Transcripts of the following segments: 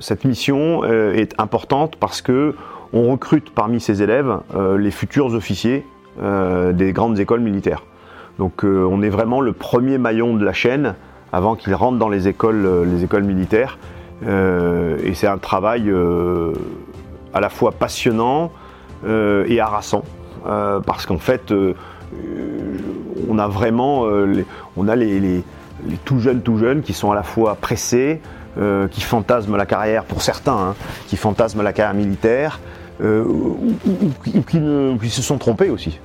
Cette mission euh, est importante parce que on recrute parmi ces élèves euh, les futurs officiers euh, des grandes écoles militaires. Donc on est vraiment le premier maillon de la chaîne avant qu'ils rentrent dans les écoles, les écoles militaires. et c'est un travail à la fois passionnant et harassant parce qu'en fait on a vraiment les, les, tout jeunes tout jeunes qui sont à la fois pressés, euh, qui fantasment la carrière, pour certains, hein, qui fantasment la carrière militaire, euh, ou, qui, se sont trompés aussi.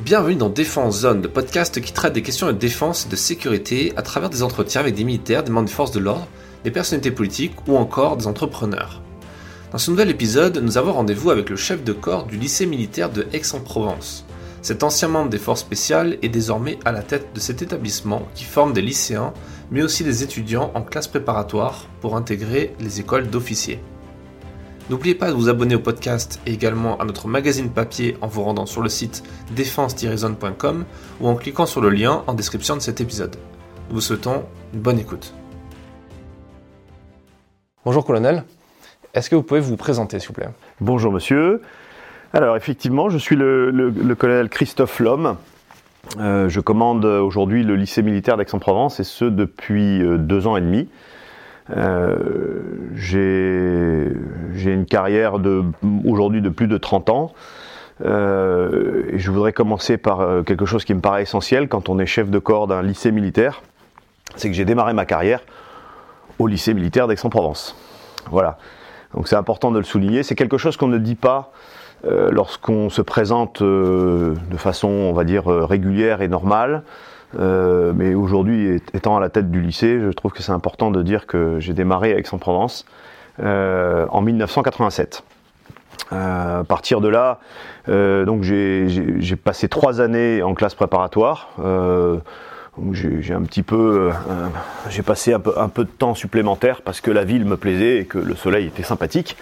Bienvenue dans Défense Zone, le podcast qui traite des questions de défense et de sécurité à travers des entretiens avec des militaires, des membres des forces de l'ordre, des personnalités politiques ou encore des entrepreneurs. Dans ce nouvel épisode, nous avons rendez-vous avec le chef de corps du lycée militaire de Aix-en-Provence. Cet ancien membre des forces spéciales est désormais à la tête de cet établissement qui forme des lycéens mais aussi des étudiants en classe préparatoire pour intégrer les écoles d'officiers. N'oubliez pas de vous abonner au podcast et également à notre magazine papier en vous rendant sur le site défense-zone.com ou en cliquant sur le lien en description de cet épisode. Nous vous souhaitons une bonne écoute. Bonjour colonel, est-ce que vous pouvez vous présenter s'il vous plaît? Bonjour monsieur. Alors effectivement, je suis le, colonel Christophe Lhomme, euh, je commande aujourd'hui le lycée militaire d'Aix-en-Provence et ce depuis euh, deux ans et demi. Euh, j'ai une carrière aujourd'hui de plus de 30 ans. et je voudrais commencer par quelque chose qui me paraît essentiel quand on est chef de corps d'un lycée militaire, c'est que j'ai démarré ma carrière au lycée militaire d'Aix-en-Provence. Voilà. Donc c'est important de le souligner. C'est quelque chose qu'on ne dit pas euh, lorsqu'on se présente euh, de façon, on va dire, euh, régulière et normale. mais aujourd'hui, étant à la tête du lycée, je trouve que c'est important de dire que j'ai démarré à Aix-en-Provence en 1987. à partir de là, donc j'ai passé trois années en classe préparatoire. j'ai passé un peu de temps supplémentaire parce que la ville me plaisait et que le soleil était sympathique.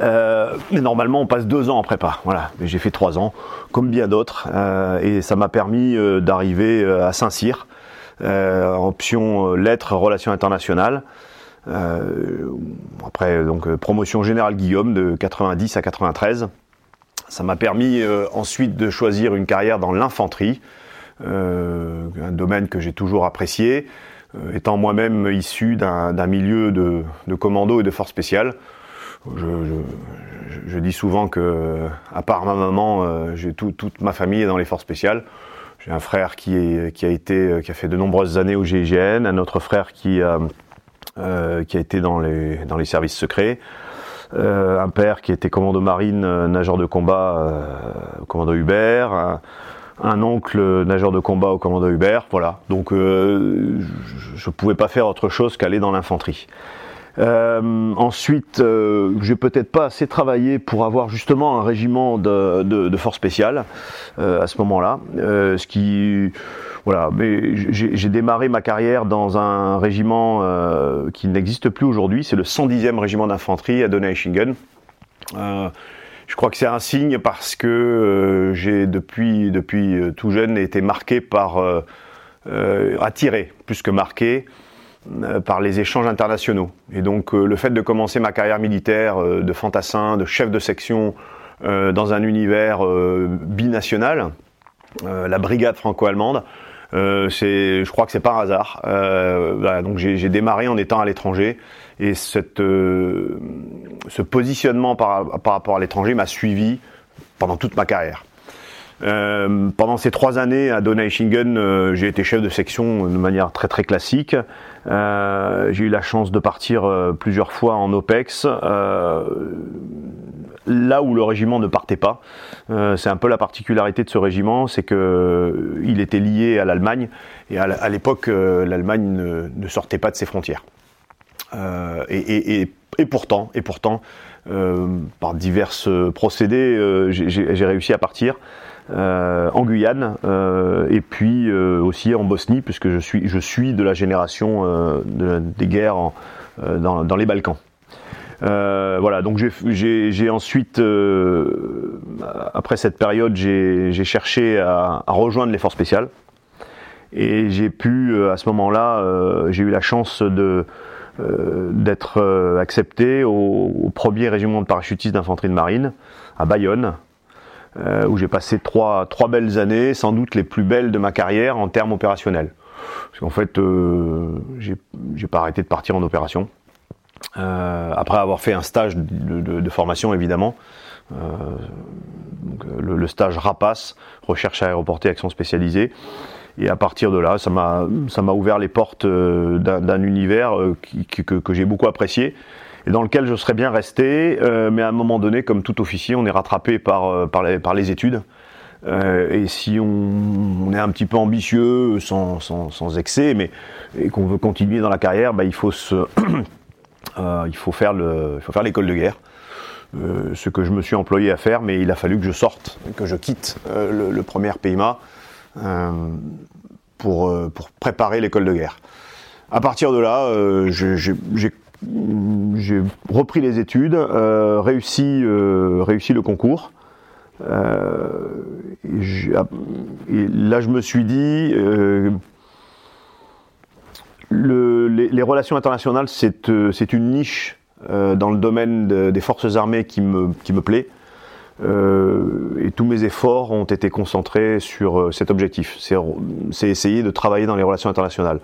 Euh, mais normalement, on passe deux ans en prépa. Voilà, j'ai fait trois ans, comme bien d'autres, euh, et ça m'a permis euh, d'arriver à Saint-Cyr, option lettres, relations internationales. après, donc promotion générale Guillaume de 90 à 93. Ça m'a permis ensuite de choisir une carrière dans l'infanterie, un domaine que j'ai toujours apprécié, étant moi-même issu d'un milieu de, de commando et de force spéciale je, dis souvent que, à part ma maman, euh, j'ai toute ma famille est dans les forces spéciales. J'ai un frère qui, a été, qui a fait de nombreuses années au GIGN, un autre frère qui, a, euh, été dans les, services secrets, euh, un père qui était commando marine, nageur de combat au commando Hubert, un, oncle nageur de combat au commando Hubert, voilà. Donc je ne pouvais pas faire autre chose qu'aller dans l'infanterie. Euh, ensuite, euh, j'ai peut-être pas assez travaillé pour avoir justement un régiment de, de, de force spéciale euh, à ce moment-là. Euh, ce qui, voilà, mais j'ai démarré ma carrière dans un régiment euh, qui n'existe plus aujourd'hui. C'est le 110e régiment d'infanterie à Donaueschingen. je crois que c'est un signe parce que j'ai depuis depuis tout jeune été marqué par attiré plus que marqué euh, par les échanges internationaux. Et donc euh, le fait de commencer ma carrière militaire euh, de fantassin, de chef de section dans un univers binational, la brigade franco-allemande, c'est, je crois que c'est par hasard. Donc j'ai démarré en étant à l'étranger et cette, ce positionnement par, par rapport à l'étranger m'a suivi pendant toute ma carrière. Euh, pendant ces trois années à Donaueschingen, euh, j'ai été chef de section de manière très très classique. Euh, j'ai eu la chance de partir plusieurs fois en OPEX, là où le régiment ne partait pas. c'est un peu la particularité de ce régiment, c'est que il était lié à l'Allemagne et à l'époque l'Allemagne ne, sortait pas de ses frontières. Et, pourtant, et pourtant, par divers procédés, j'ai réussi à partir. Euh, en Guyane euh, et puis euh, aussi en Bosnie puisque je suis je suis de la génération des guerres dans, les Balkans. voilà, donc j'ai ensuite, après cette période, j'ai cherché à, rejoindre les forces spéciales. Et j'ai pu, à ce moment-là, j'ai eu la chance d'être accepté au, premier régiment de parachutistes d'infanterie de marine à Bayonne, où j'ai passé trois, trois belles années, sans doute les plus belles de ma carrière en termes opérationnels. Parce qu'en fait, j'ai pas arrêté de partir en opération. après avoir fait un stage de, de formation, évidemment, euh, euh, le, stage RAPACE, recherche aéroportée action spécialisée. Et à partir de là, ça m'a ouvert les portes euh, d'un univers que, j'ai beaucoup apprécié et dans lequel je serais bien resté. mais à un moment donné, comme tout officier, on est rattrapé par les, par les études. et si on, est un petit peu ambitieux, sans, sans, excès, mais et qu'on veut continuer dans la carrière, bah, il faut il faut faire le il faut faire l'école de guerre. Euh, ce que je me suis employé à faire, mais il a fallu que je sorte, que je quitte euh, le, premier PIMA euh, pour, pour, préparer l'école de guerre. À partir de là, j'ai repris les études, réussi, réussi le concours. Et, là, je me suis dit, le, les, relations internationales, c'est une niche euh, dans le domaine des forces armées qui me, plaît. Euh, et tous mes efforts ont été concentrés sur euh, cet objectif. C'est essayer de travailler dans les relations internationales.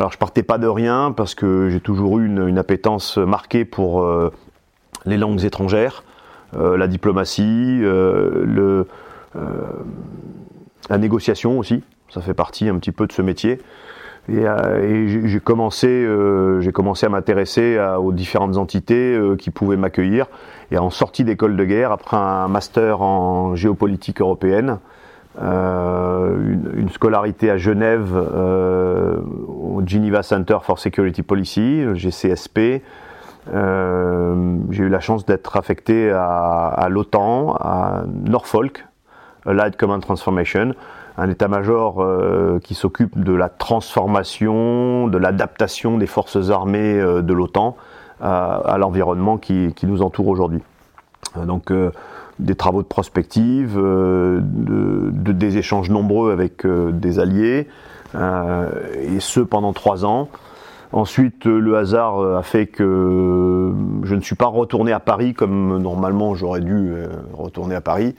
Alors je partais pas de rien parce que j'ai toujours eu une, appétence marquée pour les langues étrangères, la diplomatie, le, la négociation aussi. Ça fait partie un petit peu de ce métier. Et, euh, j'ai commencé, euh, j'ai commencé à m'intéresser aux différentes entités euh, qui pouvaient m'accueillir. Et en sortie d'école de guerre, après un master en géopolitique européenne, une, une, scolarité à Genève au Geneva Center for Security Policy, GCSP. j'ai eu la chance d'être affecté à, l'OTAN, à Norfolk, Allied Command Transformation, un état-major euh, qui s'occupe de la transformation, de l'adaptation des forces armées euh, de l'OTAN à, l'environnement qui, nous entoure aujourd'hui. Euh, donc des travaux de prospective, de, des échanges nombreux avec des alliés, et ce pendant trois ans. Ensuite, le hasard a fait que je ne suis pas retourné à Paris comme normalement j'aurais dû retourner à Paris.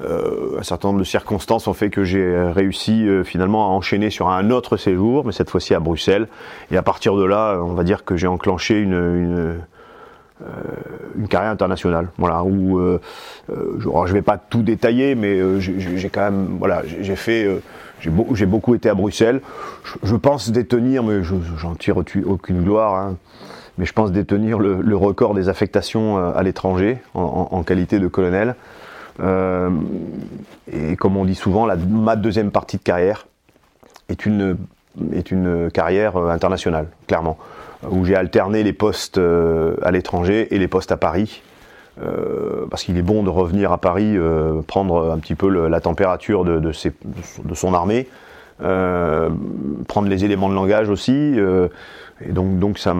Euh, un certain nombre de circonstances ont fait que j'ai réussi euh, finalement à enchaîner sur un autre séjour, mais cette fois-ci à Bruxelles. Et à partir de là, on va dire que j'ai enclenché une, euh, une, carrière internationale. Voilà, où je, ne vais pas tout détailler, mais j'ai quand même, voilà, j'ai fait, j'ai beaucoup, été à Bruxelles. Je, pense détenir, mais j'en tire aucune gloire. Hein, mais je pense détenir le, record des affectations à l'étranger en, qualité de colonel. Euh, et comme on dit souvent, ma deuxième partie de carrière est une, carrière euh, internationale, clairement, où j'ai alterné les postes euh, à l'étranger et les postes à Paris. Euh, parce qu'il est bon de revenir à Paris, euh, prendre un petit peu la température de, son armée, prendre les éléments de langage aussi. et donc, donc ça,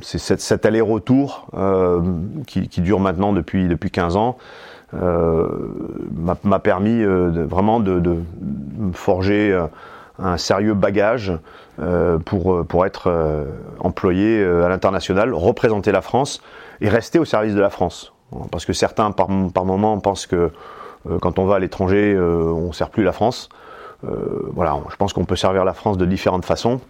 c'est cet, aller-retour qui, dure maintenant depuis, depuis 15 ans. M'a permis vraiment de, forger un sérieux bagage pour, pour être employé à l'international, représenter la France et rester au service de la France. Parce que certains, par, par moment, pensent que quand on va à l'étranger, on ne sert plus la France. voilà, je pense qu'on peut servir la France de différentes façons.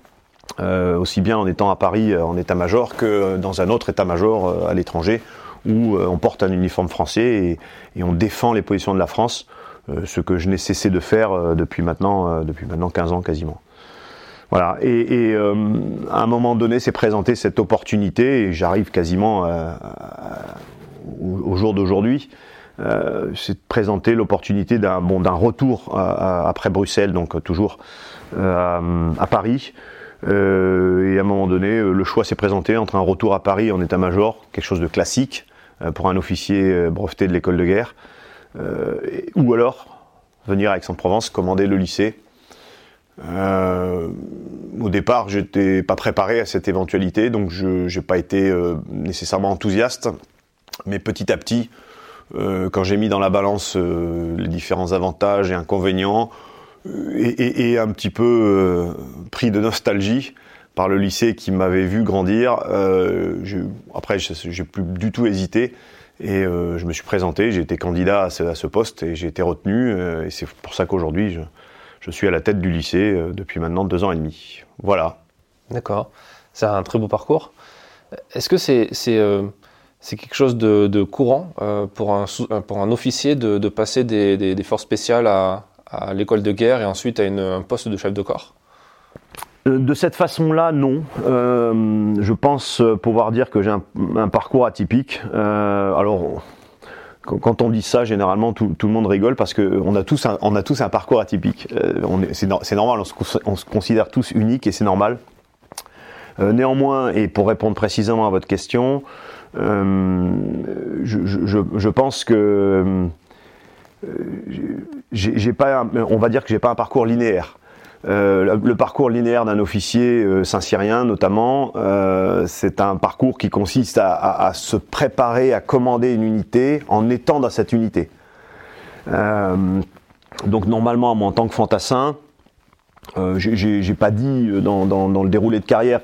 Euh, aussi bien en étant à Paris en état-major que dans un autre état-major à l'étranger où euh, on porte un uniforme français et, on défend les positions de la France, euh, ce que je n'ai cessé de faire euh, depuis maintenant, depuis maintenant 15 ans quasiment. Voilà. Et, à un moment donné, s'est présentée cette opportunité, et j'arrive quasiment au, jour d'aujourd'hui. Euh, c'est présenter l'opportunité d'un bon, retour après Bruxelles, donc toujours à Paris, euh, et à un moment donné, le choix s'est présenté entre un retour à Paris en état-major, quelque chose de classique, euh, pour un officier euh, breveté de l'école de guerre, euh, ou alors venir à Aix-en-Provence commander le lycée. au départ, j'étais pas préparé à cette éventualité, donc je n'ai pas été nécessairement enthousiaste, mais petit à petit, quand j'ai mis dans la balance les différents avantages et inconvénients, et, un petit peu pris de nostalgie, par le lycée qui m'avait vu grandir. Euh, après, j'ai plus du tout hésité et je me suis présenté. J'ai été candidat à ce, poste et j'ai été retenu. et c'est pour ça qu'aujourd'hui, je, suis à la tête du lycée depuis maintenant deux ans et demi. Voilà. D'accord. C'est un très beau parcours. Est-ce que c'est c'est quelque chose de, courant euh, pour, un, pour un officier de, passer des, forces spéciales à, l'école de guerre et ensuite à un poste de chef de corps? euh, de cette façon-là, non. Euh, je pense pouvoir dire que j'ai un, parcours atypique. alors, quand on dit ça, généralement, tout, le monde rigole parce qu'on a, tous un, a tous un parcours atypique. c'est normal, on se, considère tous uniques et c'est normal. néanmoins, et pour répondre précisément à votre question, euh, je, pense que euh, on va dire que j'ai pas un parcours linéaire. Euh, le, parcours linéaire d'un officier saint-cyrien notamment, c'est un parcours qui consiste à, se préparer à commander une unité en étant dans cette unité. donc normalement, moi, en tant que fantassin, euh, j'ai pas dit dans, le déroulé de carrière,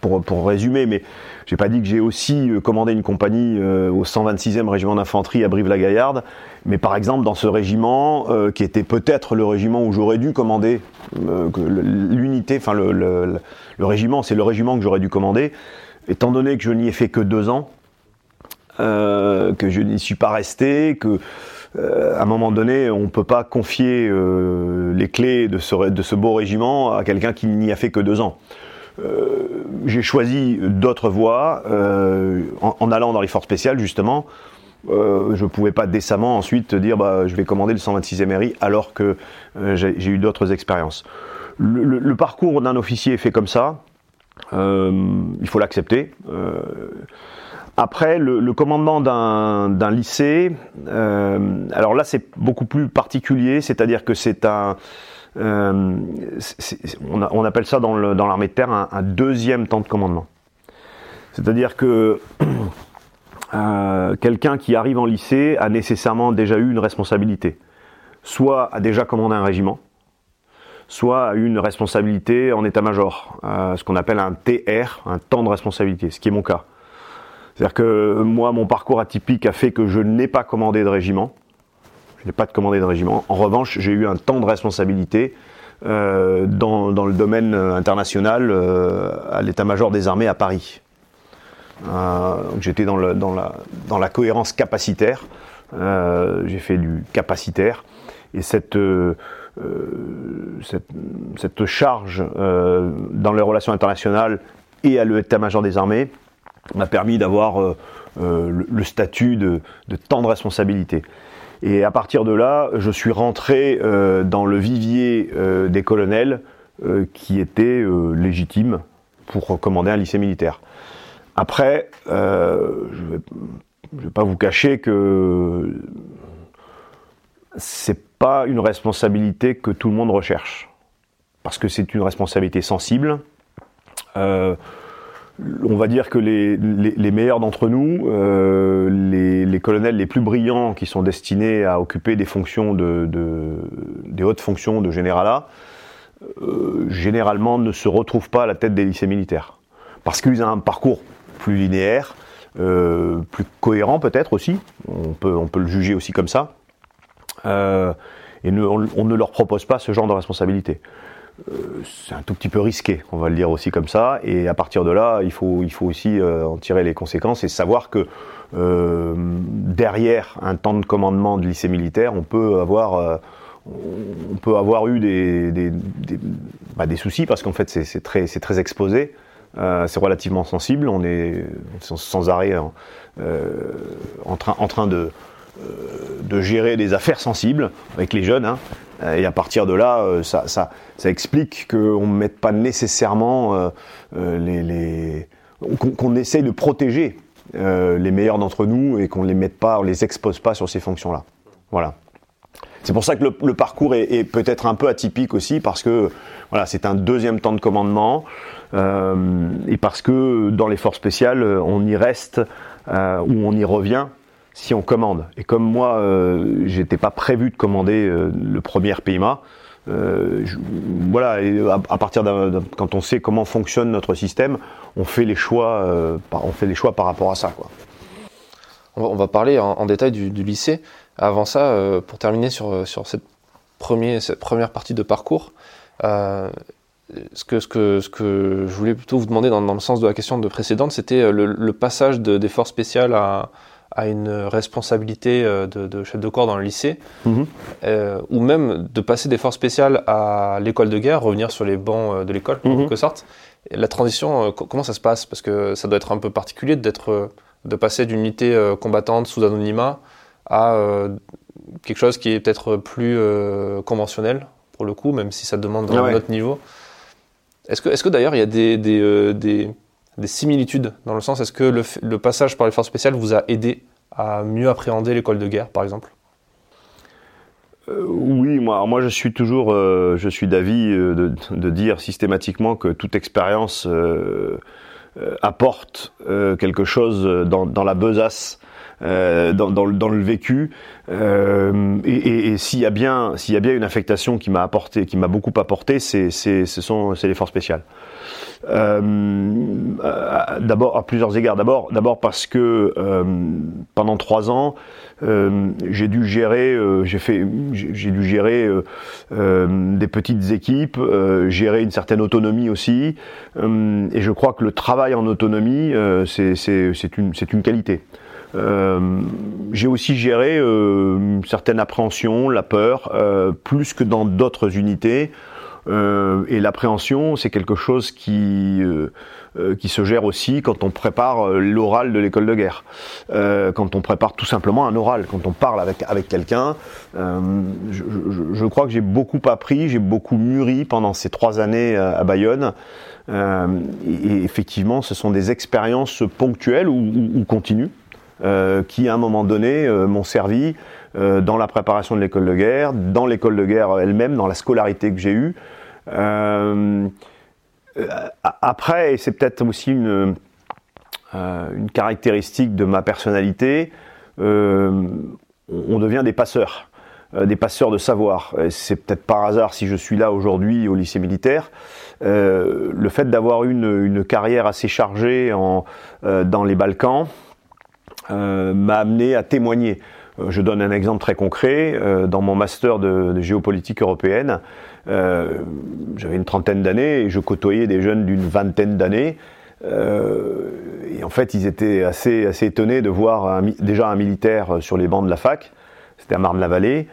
pour, pour résumer, mais j'ai pas dit que j'ai aussi euh, commandé une compagnie euh, au 126e régiment d'infanterie à Brive-la-Gaillarde, mais par exemple dans ce régiment, euh, qui était peut-être le régiment où j'aurais dû commander l'unité, enfin le, le, régiment, c'est le régiment que j'aurais dû commander, étant donné que je n'y ai fait que deux ans, que je n'y suis pas resté, que à un moment donné, on ne peut pas confier les clés de ce, beau régiment à quelqu'un qui n'y a fait que deux ans. Euh, j'ai choisi d'autres voies euh, en, allant dans les forces spéciales justement. Euh, je ne pouvais pas décemment ensuite dire bah, je vais commander le 126e RI alors que j'ai eu d'autres expériences. Le, parcours d'un officier est fait comme ça. il faut l'accepter. Après, le, commandement d'un lycée, alors là c'est beaucoup plus particulier, c'est-à-dire que c'est un, euh, on, appelle ça dans l'armée de terre un, deuxième temps de commandement. C'est-à-dire que euh, quelqu'un qui arrive en lycée a nécessairement déjà eu une responsabilité. Soit a déjà commandé un régiment, soit a eu une responsabilité en état-major, euh, ce qu'on appelle un TR, un temps de responsabilité, ce qui est mon cas. C'est-à-dire que moi, mon parcours atypique a fait que je n'ai pas commandé de régiment, je n'ai pas de commandé de régiment. En revanche, j'ai eu un temps de responsabilité euh, dans, le domaine international euh, à l'état-major des armées à Paris. Euh, J'étais dans, la, cohérence capacitaire. Euh, j'ai fait du capacitaire. Et cette, charge dans les relations internationales et à l'état-major des armées m'a permis d'avoir le, le, statut de, temps de responsabilité. Et à partir de là, je suis rentré euh, dans le vivier euh, des colonels euh, qui étaient légitimes pour commander un lycée militaire. Après, je ne vais, pas vous cacher que c'est pas une responsabilité que tout le monde recherche, parce que c'est une responsabilité sensible on va dire que les, meilleurs d'entre nous, euh, les, colonels les plus brillants qui sont destinés à occuper des fonctions de, des hautes fonctions de généralat, euh, généralement ne se retrouvent pas à la tête des lycées militaires. Parce qu'ils ont un parcours plus linéaire, euh, plus cohérent peut-être aussi, on peut, on peut le juger aussi comme ça, et on ne leur propose pas ce genre de responsabilité. Euh, c'est un tout petit peu risqué, on va le dire aussi comme ça. Et à partir de là, il faut, il faut aussi euh, en tirer les conséquences et savoir que euh, derrière un temps de commandement de lycée militaire, on peut avoir, on peut avoir eu des, des, bah, soucis parce qu'en fait c'est très, très exposé. c'est relativement sensible, on est sans, arrêt en, train, en train de, de gérer des affaires sensibles avec les jeunes. Hein. Et à partir de là, euh, ça, explique qu'on ne mette pas nécessairement euh, euh, les, qu'on essaye de protéger les meilleurs d'entre nous et qu'on les les expose pas sur ces fonctions-là. Voilà. C'est pour ça que le, parcours est, peut-être un peu atypique aussi parce que voilà, c'est un deuxième temps de commandement euh, et parce que dans les forces spéciales, on y reste euh, ou on y revient si on commande. Et comme moi, euh, j'étais pas prévu de commander euh, le premier PIMA, voilà, et à, partir d'un, quand on sait comment fonctionne notre système, on fait les choix, on fait les choix par rapport à ça. Quoi. On, va, parler en, détail du, lycée. Avant ça, pour terminer sur, sur cette, premier, cette première partie de parcours, ce que, ce, que, ce que je voulais plutôt vous demander dans, le sens de la question de précédente, c'était euh, le, passage des forces spéciales à, à une responsabilité euh, de, chef de corps dans le lycée, mhm. euh, ou même de passer des forces spéciales à l'école de guerre, revenir sur les bancs de l'école, en mhm. quelque sorte. la transition, comment ça se passe? Parce que ça doit être un peu particulier d'être, de passer d'une unité combattante sous anonymat à quelque chose qui est peut-être plus conventionnel, pour le coup, même si ça demande ah un autre niveau. Est-ce que, est que d'ailleurs il y a des, des, euh, des, similitudes dans le sens, est-ce que le, passage par les forces spéciales vous a aidé à mieux appréhender l'école de guerre, par exemple? Euh, oui, moi, je suis toujours, euh, je suis d'avis de, de, dire systématiquement que toute expérience apporte quelque chose dans, dans la besace euh, dans, le vécu. Euh, et, s'il y a bien, s'il y a bien une affectation qui m'a apporté, qui m'a beaucoup apporté, c'est, c'est, ce c'est les forces. Euh, d'abord à plusieurs égards. D'abord, d'abord parce que pendant trois ans, j'ai dû gérer, j'ai fait, j'ai dû gérer des petites équipes, gérer une certaine autonomie aussi. et je crois que le travail en autonomie, c'est, c'est, c'est une, c'est une qualité. Euh, j'ai aussi géré euh, une certaine appréhension, la peur, euh, plus que dans d'autres unités. et l'appréhension, c'est quelque chose qui qui se gère aussi quand on prépare l'oral de l'école de guerre, quand on prépare tout simplement un oral, quand on parle avec avec quelqu'un. Je, crois que j'ai beaucoup appris, j'ai beaucoup mûri pendant ces trois années à, Bayonne. et, effectivement, ce sont des expériences ponctuelles ou continues. Euh, qui à un moment donné euh, m'ont servi euh, dans la préparation de l'école de guerre, dans l'école de guerre elle-même, dans la scolarité que j'ai eue. après, et c'est peut-être aussi une, caractéristique de ma personnalité, on devient des passeurs des passeurs de savoir. C'est peut-être par hasard si je suis là aujourd'hui au lycée militaire. le fait d'avoir une, une, carrière assez chargée dans les Balkans, m'a amené à témoigner. Euh, je donne un exemple très concret. Euh, dans mon master de, géopolitique européenne, j'avais une trentaine d'années et je côtoyais des jeunes d'une vingtaine d'années. et en fait, ils étaient assez, assez étonnés de voir déjà un militaire sur les bancs de la fac. C'était à Marne-la-Vallée.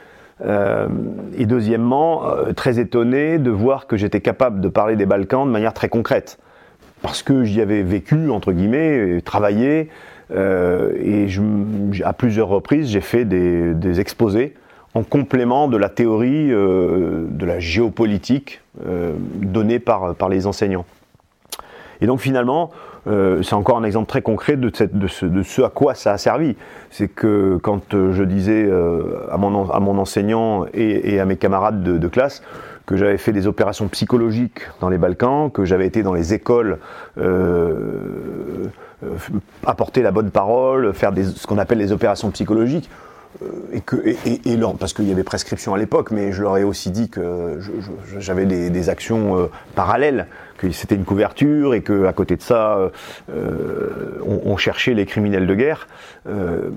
et deuxièmement, très étonné de voir que j'étais capable de parler des Balkans de manière très concrète. Parce que j'y avais vécu, entre guillemets, travaillé, euh, et à plusieurs reprises, j'ai fait des, exposés en complément de la théorie euh, de la géopolitique euh, donnée par, les enseignants. Et donc finalement, c'est encore un exemple très concret de, ce, à quoi ça a servi. C'est que quand je disais à, mon, enseignant et, à mes camarades de, classe que j'avais fait des opérations psychologiques dans les Balkans, que j'avais été dans les écoles apporter la bonne parole, faire ce qu'on appelle les opérations psychologiques. Euh, et que, parce qu'il y avait prescription à l'époque, mais je leur ai aussi dit que j'avais des, actions euh, parallèles, que c'était une couverture et que à côté de ça, euh, on, cherchait les criminels de guerre, euh,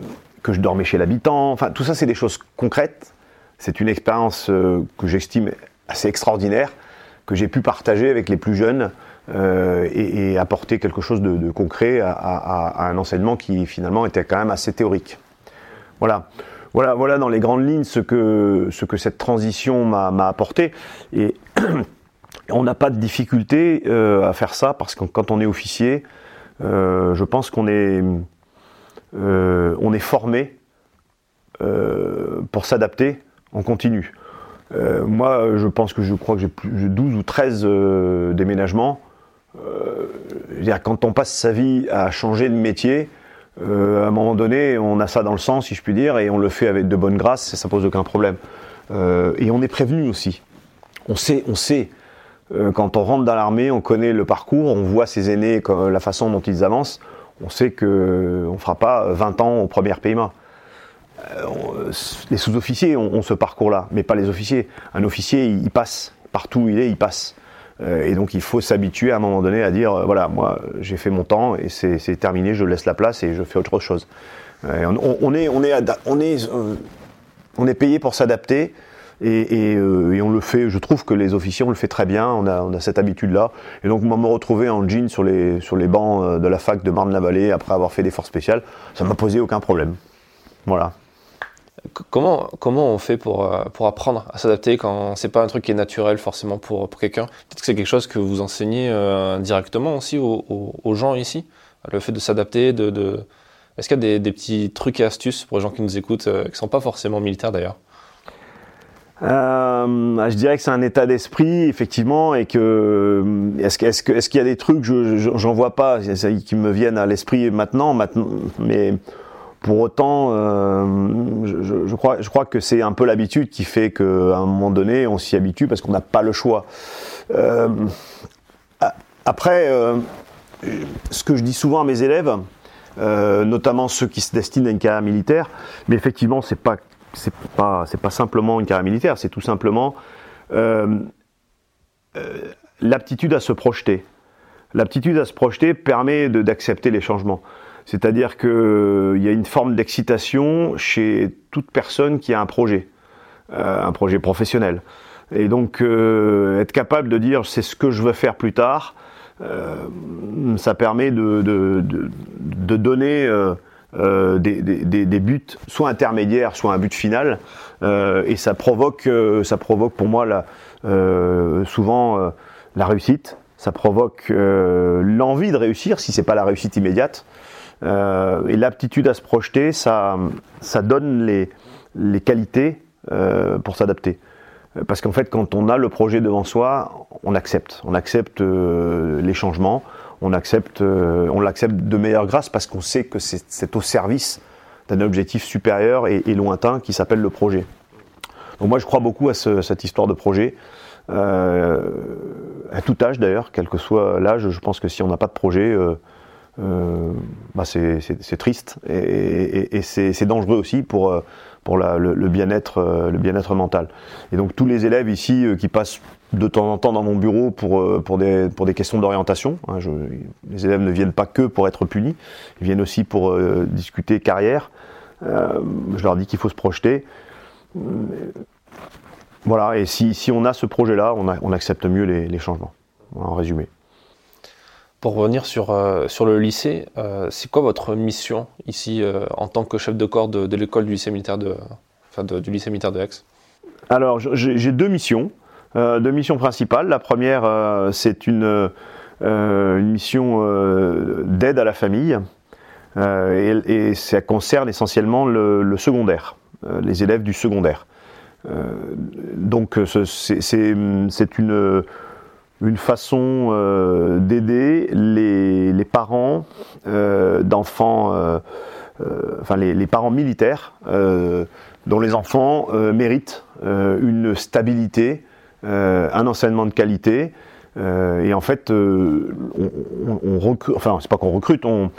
que je dormais chez l'habitant. Enfin, tout ça, c'est des choses concrètes. C'est une expérience que j'estime assez extraordinaire, que j'ai pu partager avec les plus jeunes euh, et, apporter quelque chose de, concret à, un enseignement qui finalement était quand même assez théorique. Voilà. Voilà, voilà dans les grandes lignes ce que, ce que cette transition m'a apporté. Et on n'a pas de difficulté euh, à faire ça parce que quand on est officier, euh, je pense qu'on est, est formé pour s'adapter en continu. Moi, je pense que je crois que j'ai 12 ou 13 déménagements euh, quand on passe sa vie à changer de métier, euh, à un moment donné, on a ça dans le sang, si je puis dire, et on le fait avec de bonne grâce, et ça pose aucun problème. Euh, et on est prévenu aussi. On sait, on sait. Quand on rentre dans l'armée, on connaît le parcours, on voit ses aînés, la façon dont ils avancent. On sait que on fera pas 20 ans au premier PMA. Les sous-officiers ont, ce parcours-là, mais pas les officiers. Un officier, il, passe partout où il est, il passe. Et donc il faut s'habituer à un moment donné à dire voilà, moi j'ai fait mon temps et c'est terminé, je laisse la place et je fais autre chose. On, est, on, on, on payé pour s'adapter. Euh, et, on le fait, je trouve que les officiers, on le fait très bien, on a, cette habitude-là. Et donc, moi, me retrouver en jean sur les, sur les bancs euh, de la fac de Marne-la-Vallée après avoir fait des forces spéciales, ça m'a posé aucun problème. Voilà. Comment, comment on fait pour, euh, pour apprendre à s'adapter quand c'est pas un truc qui est naturel forcément pour, pour quelqu'un? Peut-être que c'est quelque chose que vous enseignez directement aussi aux, gens ici? Le fait de s'adapter, de. Est-ce qu'il y a des, petits trucs et astuces pour les gens qui nous écoutent, qui ne sont pas forcément militaires d'ailleurs? Euh, je dirais que c'est un état d'esprit, effectivement, et que euh, est-ce qu'il est est y a des trucs, je j'en vois pas, qui me viennent à l'esprit maintenant, maintenant, mais pour autant, euh, je, crois, que c'est un peu l'habitude qui fait qu'à un moment donné, on s'y habitue parce qu'on n'a pas le choix. Euh, après, euh, ce que je dis souvent à mes élèves, notamment ceux qui se destinent à une carrière militaire, mais effectivement, c'est pas pas pas simplement une carrière militaire, c'est tout simplement l'aptitude à se projeter. L'aptitude à se projeter permet d'accepter les changements. C'est-à-dire qu'il euh, y a une forme d'excitation chez toute personne qui a un projet, un projet professionnel. Et donc être capable de dire c'est ce que je veux faire plus tard, ça permet de, donner euh, des, buts soit intermédiaires, soit un but final, euh, et ça provoque, euh, ça provoque pour moi euh, souvent la réussite, ça provoque l'envie de réussir si c'est pas la réussite immédiate, et l'aptitude à se projeter, ça, ça donne les, les qualités pour s'adapter. Parce qu'en fait, quand on a le projet devant soi, on accepte, on accepte les changements on accepte, euh, on l'accepte de meilleure grâce parce qu'on sait que c'est au service d'un objectif supérieur et, lointain qui s'appelle le projet. Donc moi je crois beaucoup à cette histoire de projet. Euh, à tout âge d'ailleurs, quel que soit l'âge, je pense que si on n'a pas de projet, euh, bah c'est triste et, c'est dangereux aussi pour, pour le, bien-être le bien-être mental. Et donc tous les élèves ici qui passent de temps en temps dans mon bureau pour, euh, pour, des, pour des questions d'orientation. Hein, les élèves ne viennent pas que pour être punis, ils viennent aussi pour euh, discuter carrière. Euh, je leur dis qu'il faut se projeter. Voilà, et si, si on a ce projet-là, on, on, accepte mieux les, les, changements, en résumé. Pour revenir sur, sur le lycée, c'est quoi votre mission ici en tant que chef de corps de, l'école du lycée militaire de, du lycée militaire de Aix? Alors, j'ai deux missions. Euh, deux missions principales. La première, euh, c'est une, euh, une, mission d'aide à la famille. Et, ça concerne essentiellement le, secondaire, les élèves du secondaire. donc c'est une, une façon d'aider les, parents d'enfants, enfin les, parents militaires, dont les enfants méritent une stabilité, euh, un enseignement de qualité. Euh, et en fait, euh, on, recrute, enfin, c'est pas qu'on recrute, on,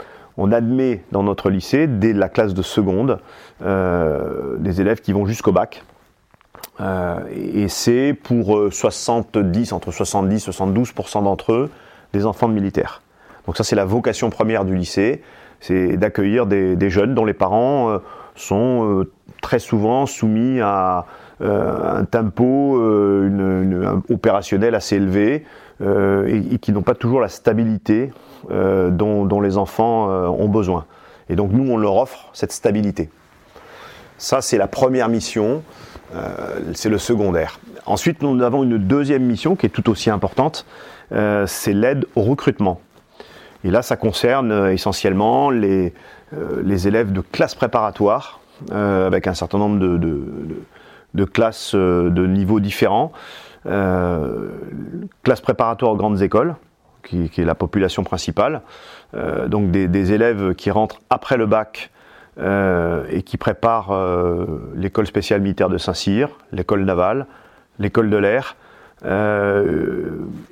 admet dans notre lycée, dès la classe de seconde, des élèves qui vont jusqu'au bac. Et c'est pour 70, entre 70 et 72% d'entre eux, des enfants de militaires. Donc ça, c'est la vocation première du lycée, c'est d'accueillir des, jeunes dont les parents sont très souvent soumis à, euh, un tempo euh, opérationnel assez élevé euh, et, qui n'ont pas toujours la stabilité dont, les enfants ont besoin. Et donc nous, on leur offre cette stabilité. Ça, c'est la première mission, c'est le secondaire. Ensuite, nous avons une deuxième mission qui est tout aussi importante, c'est l'aide au recrutement. Et là, ça concerne essentiellement les, élèves de classe préparatoire, avec un certain nombre de, classes euh, de niveaux différents. Euh, classe préparatoire aux grandes écoles, qui, est la population principale. Euh, donc des, élèves qui rentrent après le bac et qui préparent l'école spéciale militaire de Saint-Cyr, l'école navale, l'école de l'air.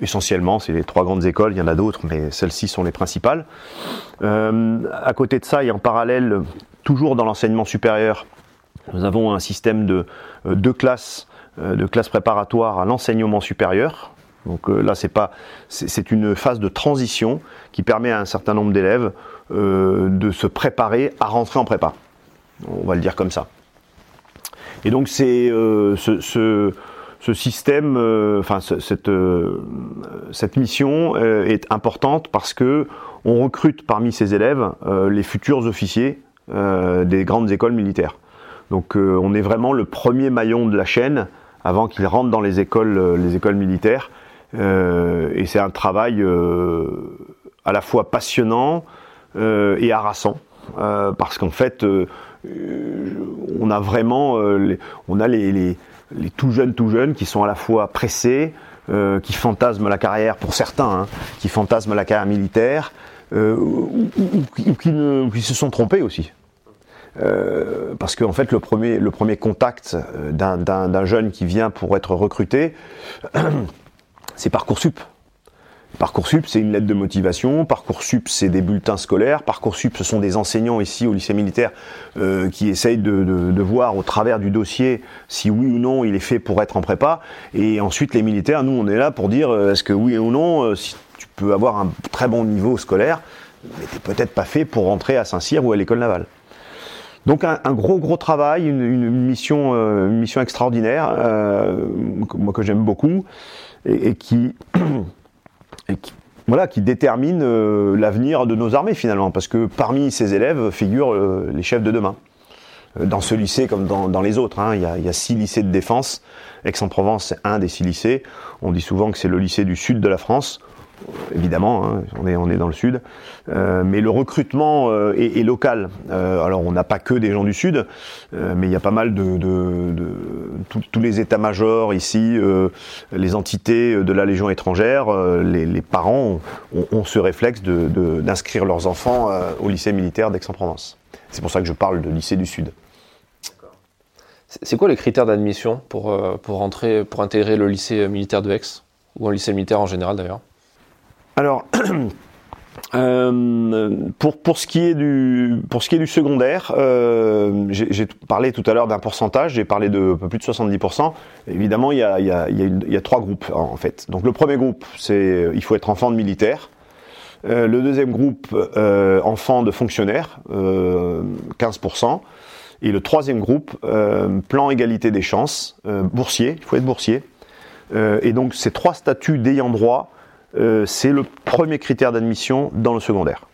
essentiellement, c'est les trois grandes écoles, il y en a d'autres, mais celles-ci sont les principales. à côté de ça, et en parallèle, toujours dans l'enseignement supérieur, Nous avons un système de deux classes, de classes préparatoires à l'enseignement supérieur. Donc là, c'est pas, c'est une phase de transition qui permet à un certain nombre d'élèves de se préparer à rentrer en prépa. On va le dire comme ça. Et donc c'est ce, ce système, euh, enfin cette, euh, cette mission euh, est importante parce que on recrute parmi ces élèves les futurs officiers des grandes écoles militaires. Donc on est vraiment le premier maillon de la chaîne avant qu'ils rentrent dans les écoles, les écoles militaires. et c'est un travail à la fois passionnant et harassant parce qu'en fait on a vraiment on a les les tout jeunes, tout jeunes, qui sont à la fois pressés, euh, qui fantasment la carrière, pour certains, hein, qui fantasment la carrière militaire, euh, ou, qui, se sont trompés aussi. Euh, parce qu'en fait, le premier, le premier contact d'un jeune qui vient pour être recruté, c'est Parcoursup. Parcoursup, c'est une lettre de motivation. Parcoursup, c'est des bulletins scolaires. Parcoursup, ce sont des enseignants ici au lycée militaire euh, qui essayent de, voir au travers du dossier si oui ou non il est fait pour être en prépa. Et ensuite, les militaires, nous, on est là pour dire euh, est-ce que oui ou non, euh, si tu peux avoir un très bon niveau scolaire, mais t'es peut-être pas fait pour rentrer à Saint-Cyr ou à l'école navale. Donc un, gros gros travail, une, mission, une mission extraordinaire, moi que j'aime beaucoup, et qui voilà, qui détermine euh, l'avenir de nos armées finalement, parce que parmi ces élèves figurent euh, les chefs de demain. Euh, dans ce lycée comme dans, les autres, hein, il, y a, il, y a, six lycées de défense. Aix-en-Provence, c'est un des six lycées. On dit souvent que c'est le lycée du sud de la France évidemment, hein, on, est, dans le sud, euh, mais le recrutement euh, est, local. Euh, alors on n'a pas que des gens du sud, mais il y a pas mal de, tous les états-majors ici, les entités de la Légion étrangère, les, parents ont, ce réflexe d'inscrire leurs enfants au lycée militaire d'Aix-en-Provence. C'est pour ça que je parle de lycée du sud. C'est quoi les critères d'admission pour, pour, pour intégrer le lycée militaire de Aix Ou un lycée militaire en général d'ailleurs? Alors, euh, pour, pour, ce qui est du, pour ce qui est du secondaire, euh, j'ai parlé tout à l'heure d'un pourcentage, j'ai parlé de un peu plus de 70%. Évidemment, il y a, il y a, il y a trois groupes en fait. Donc le premier groupe, c'est il faut être enfant de militaire. Euh, le deuxième groupe, euh, enfant de fonctionnaire, 15%. Et le troisième groupe, plan égalité des chances, boursier, il faut être boursier. et donc ces trois statuts d'ayant droit euh, c'est le premier critère d'admission dans le secondaire.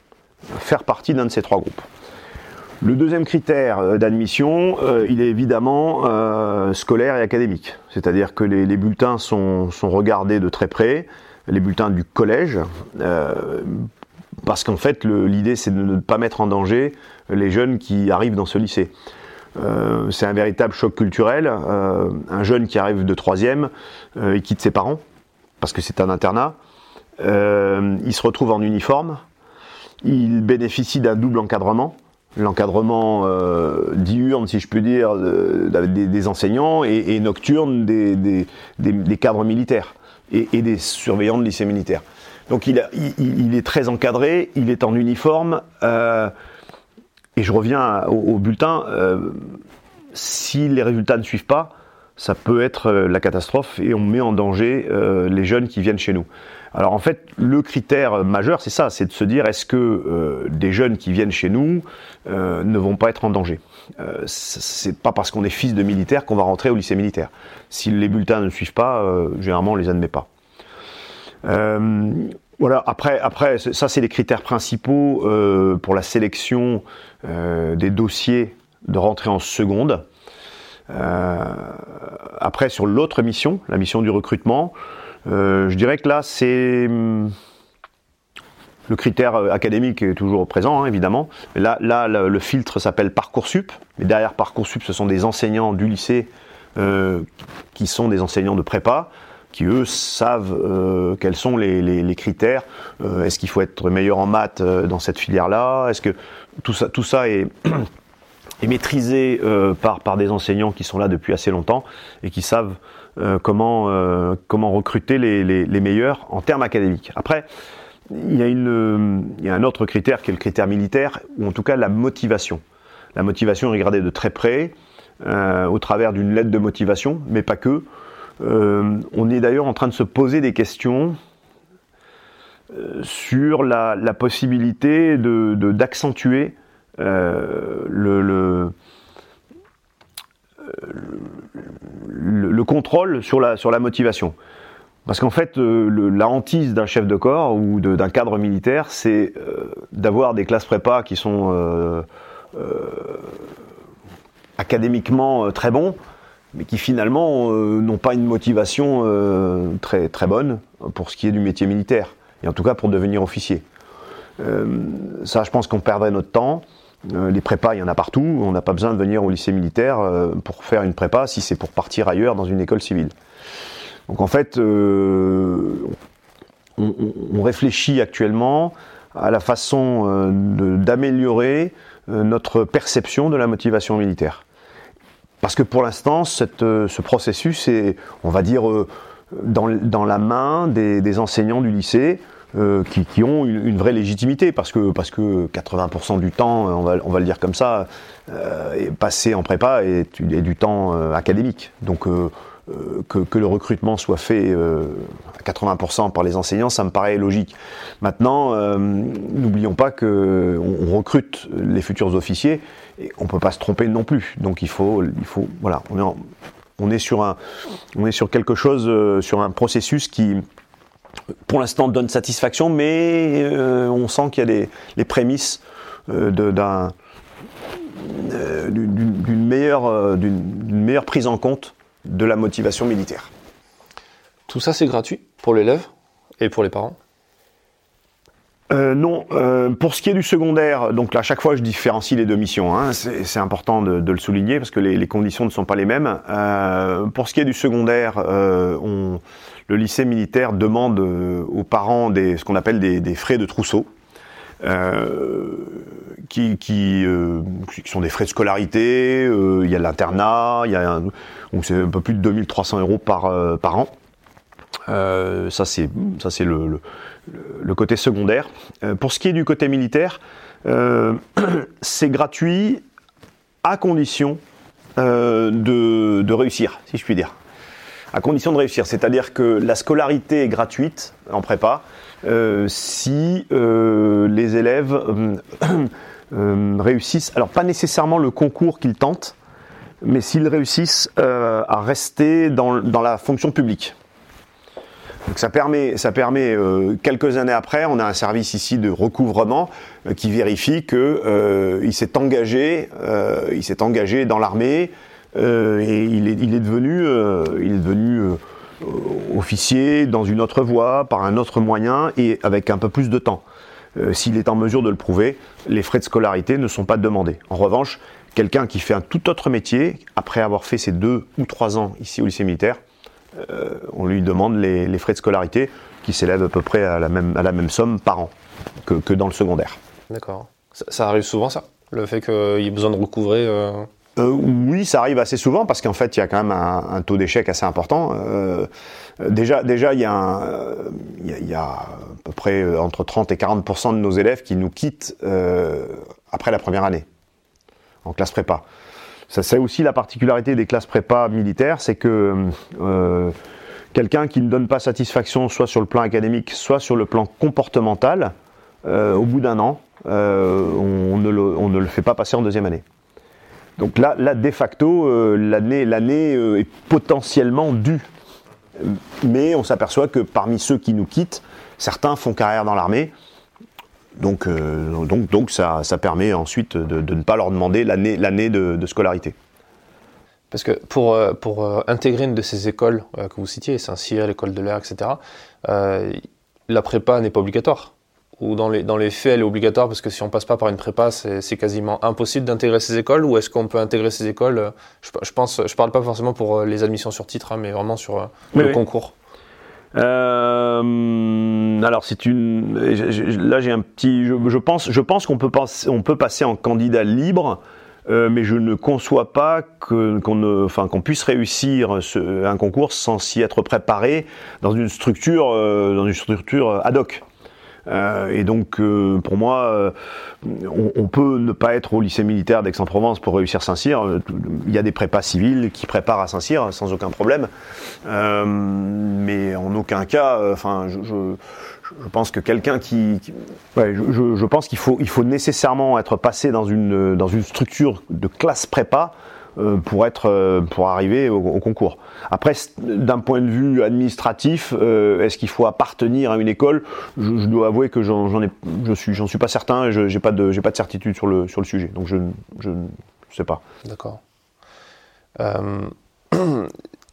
Faire partie d'un de ces trois groupes. Le deuxième critère euh, d'admission, euh, il est évidemment scolaire et académique. C'est-à-dire que les, bulletins sont, regardés de très près, les bulletins du collège, parce qu'en fait l'idée c'est de ne pas mettre en danger les jeunes qui arrivent dans ce lycée. c'est un véritable choc culturel. un jeune qui arrive de troisième, il quitte ses parents, parce que c'est un internat. Euh, il se retrouve en uniforme. Il bénéficie d'un double encadrement. L'encadrement euh, diurne, si je peux dire, des, enseignants et, nocturne des, cadres militaires et, des surveillants de lycée militaire. Donc il, est très encadré, il est en uniforme. Euh, et je reviens au, bulletin. si les résultats ne suivent pas, ça peut être la catastrophe et on met en danger les jeunes qui viennent chez nous. Alors en fait, le critère majeur, c'est ça, c'est de se dire est-ce que euh, des jeunes qui viennent chez nous euh, ne vont pas être en danger? Euh, C'est pas parce qu'on est fils de militaire qu'on va rentrer au lycée militaire. Si les bulletins ne suivent pas, généralement on les admet pas. voilà. Après, après, ça c'est les critères principaux pour la sélection des dossiers de rentrée en seconde. après, sur l'autre mission, la mission du recrutement, euh, je dirais que là, c'est hum, le critère euh, académique est toujours présent, hein, évidemment. Là, le, filtre s'appelle Parcoursup. Derrière Parcoursup, ce sont des enseignants du lycée euh, qui sont des enseignants de prépa, qui eux savent quels sont les, critères. Est-ce qu'il faut être meilleur en maths dans cette filière-là? Est-ce que tout ça, est, maîtrisé par, des enseignants qui sont là depuis assez longtemps et qui savent euh, comment, euh, comment recruter les, les, meilleurs en termes académiques. Après, il y, a une, il y a un autre critère qui est le critère militaire, ou en tout cas la motivation. La motivation est regardée de très près. au travers d'une lettre de motivation, mais pas que. on est d'ailleurs en train de se poser des questions sur la, possibilité d'accentuer de, le, contrôle sur la, sur la motivation. Parce qu'en fait, euh, la hantise d'un chef de corps ou d'un cadre militaire, c'est euh, d'avoir des classes prépa qui sont euh, académiquement très bons, mais qui finalement n'ont pas une motivation très, très bonne pour ce qui est du métier militaire, et en tout cas pour devenir officier. ça, je pense qu'on perdrait notre temps. Euh, les prépas, il y en a partout. On n'a pas besoin de venir au lycée militaire euh, pour faire une prépa si c'est pour partir ailleurs dans une école civile. Donc en fait, euh, on, réfléchit actuellement à la façon d'améliorer notre perception de la motivation militaire. Parce que pour l'instant, ce processus est, on va dire, dans, la main des enseignants du lycée. Euh, qui, ont une, vraie légitimité parce que, parce que 80% du temps, on va, on va le dire comme ça, euh, passé en prépa est, du temps euh, académique. Donc que, le recrutement soit fait à 80% par les enseignants, ça me paraît logique. Maintenant, n'oublions pas que on, recrute les futurs officiers et on peut pas se tromper non plus. Donc il faut, il faut, voilà, on est, on est sur un, on est sur quelque chose, sur un processus qui pour l'instant donne satisfaction, mais euh, on sent qu'il y a les, prémices euh, euh, d'une meilleure, meilleure prise en compte de la motivation militaire. Tout ça, c'est gratuit pour l'élève et pour les parents? Non, pour ce qui est du secondaire, donc là, à chaque fois je différencie les deux missions, hein, c'est important de, le souligner parce que les, conditions ne sont pas les mêmes. pour ce qui est du secondaire, on, le lycée militaire demande euh, aux parents ce qu'on appelle des, frais de trousseau. Euh, qui, euh, qui, sont des frais de scolarité, il y a l'internat, c'est un peu plus de 2300 euros par, an. ça c'est le, côté secondaire. pour ce qui est du côté militaire, c'est gratuit à condition de réussir, si je puis dire à condition de réussir. C'est-à-dire que la scolarité est gratuite en prépa euh, si euh, les élèves euh, réussissent, alors pas nécessairement le concours qu'ils tentent, mais s'ils réussissent à rester dans, la fonction publique. Donc ça permet, quelques années après, on a un service ici de recouvrement qui vérifie que il s'est engagé, dans l'armée, et il est, devenu, euh, il est devenu euh, officier dans une autre voie, par un autre moyen et avec un peu plus de temps. S'il est en mesure de le prouver, les frais de scolarité ne sont pas demandés. En revanche, quelqu'un qui fait un tout autre métier, après avoir fait ses deux ou trois ans ici au lycée militaire, on lui demande les, frais de scolarité qui s'élèvent à peu près à la même, somme par an que, dans le secondaire. D'accord. Ça, arrive souvent ça? Le fait qu'il y ait besoin de recouvrer euh, oui, ça arrive assez souvent parce qu'en fait, il y a quand même un, taux d'échec assez important. Euh, déjà, déjà, il y, a y a, à peu près euh, entre 30 et 40% de nos élèves qui nous quittent après la première année en classe prépa. Ça, c'est aussi la particularité des classes prépa militaires, c'est que quelqu'un qui ne donne pas satisfaction, soit sur le plan académique, soit sur le plan comportemental, au bout d'un an, on, ne le, fait pas passer en deuxième année. Donc là, là de facto, euh, l'année, euh, est potentiellement due. Mais on s'aperçoit que parmi ceux qui nous quittent, certains font carrière dans l'armée. Donc, euh, ça, permet ensuite de, ne pas leur demander l'année, de, scolarité. Parce que pour intégrer une de ces écoles que vous citiez, Saint-Cyr, l'école de l'air, etc., la prépa n'est pas obligatoire ou dans les, dans les faits, elle est obligatoire parce que si on passe pas par une prépa, c'est quasiment impossible d'intégrer ces écoles ou est-ce qu'on peut intégrer ces écoles euh, je, je, pense, je parle pas forcément pour euh, les admissions sur titre, hein, mais vraiment sur euh, le concours. Euh, alors c'est une. Là j'ai un petit. Je, pense, je pense qu'on peut, on peut passer en candidat libre. Euh, mais je ne conçois pas qu'on enfin, qu'on puisse réussir ce, un concours sans s'y être préparé dans une structure, euh, dans une structure ad hoc. Et donc, pour moi, on, peut ne pas être au lycée militaire d'Aix-en-Provence pour réussir Saint-Cyr. Il y a des prépas civils qui préparent à Saint-Cyr sans aucun problème. mais en aucun cas, enfin, je pense que quelqu'un qui, je, pense qu'il faut, faut nécessairement être passé dans une, dans une structure de classe prépa euh, pour être, euh, pour arriver au, concours. Après, d'un point de vue administratif, euh, est-ce qu'il faut appartenir à une école? Je, dois avouer que j'en, je suis, suis pas certain et je n'ai pas de, j'ai pas de certitude sur le, sujet. Donc je, ne sais pas. D'accord.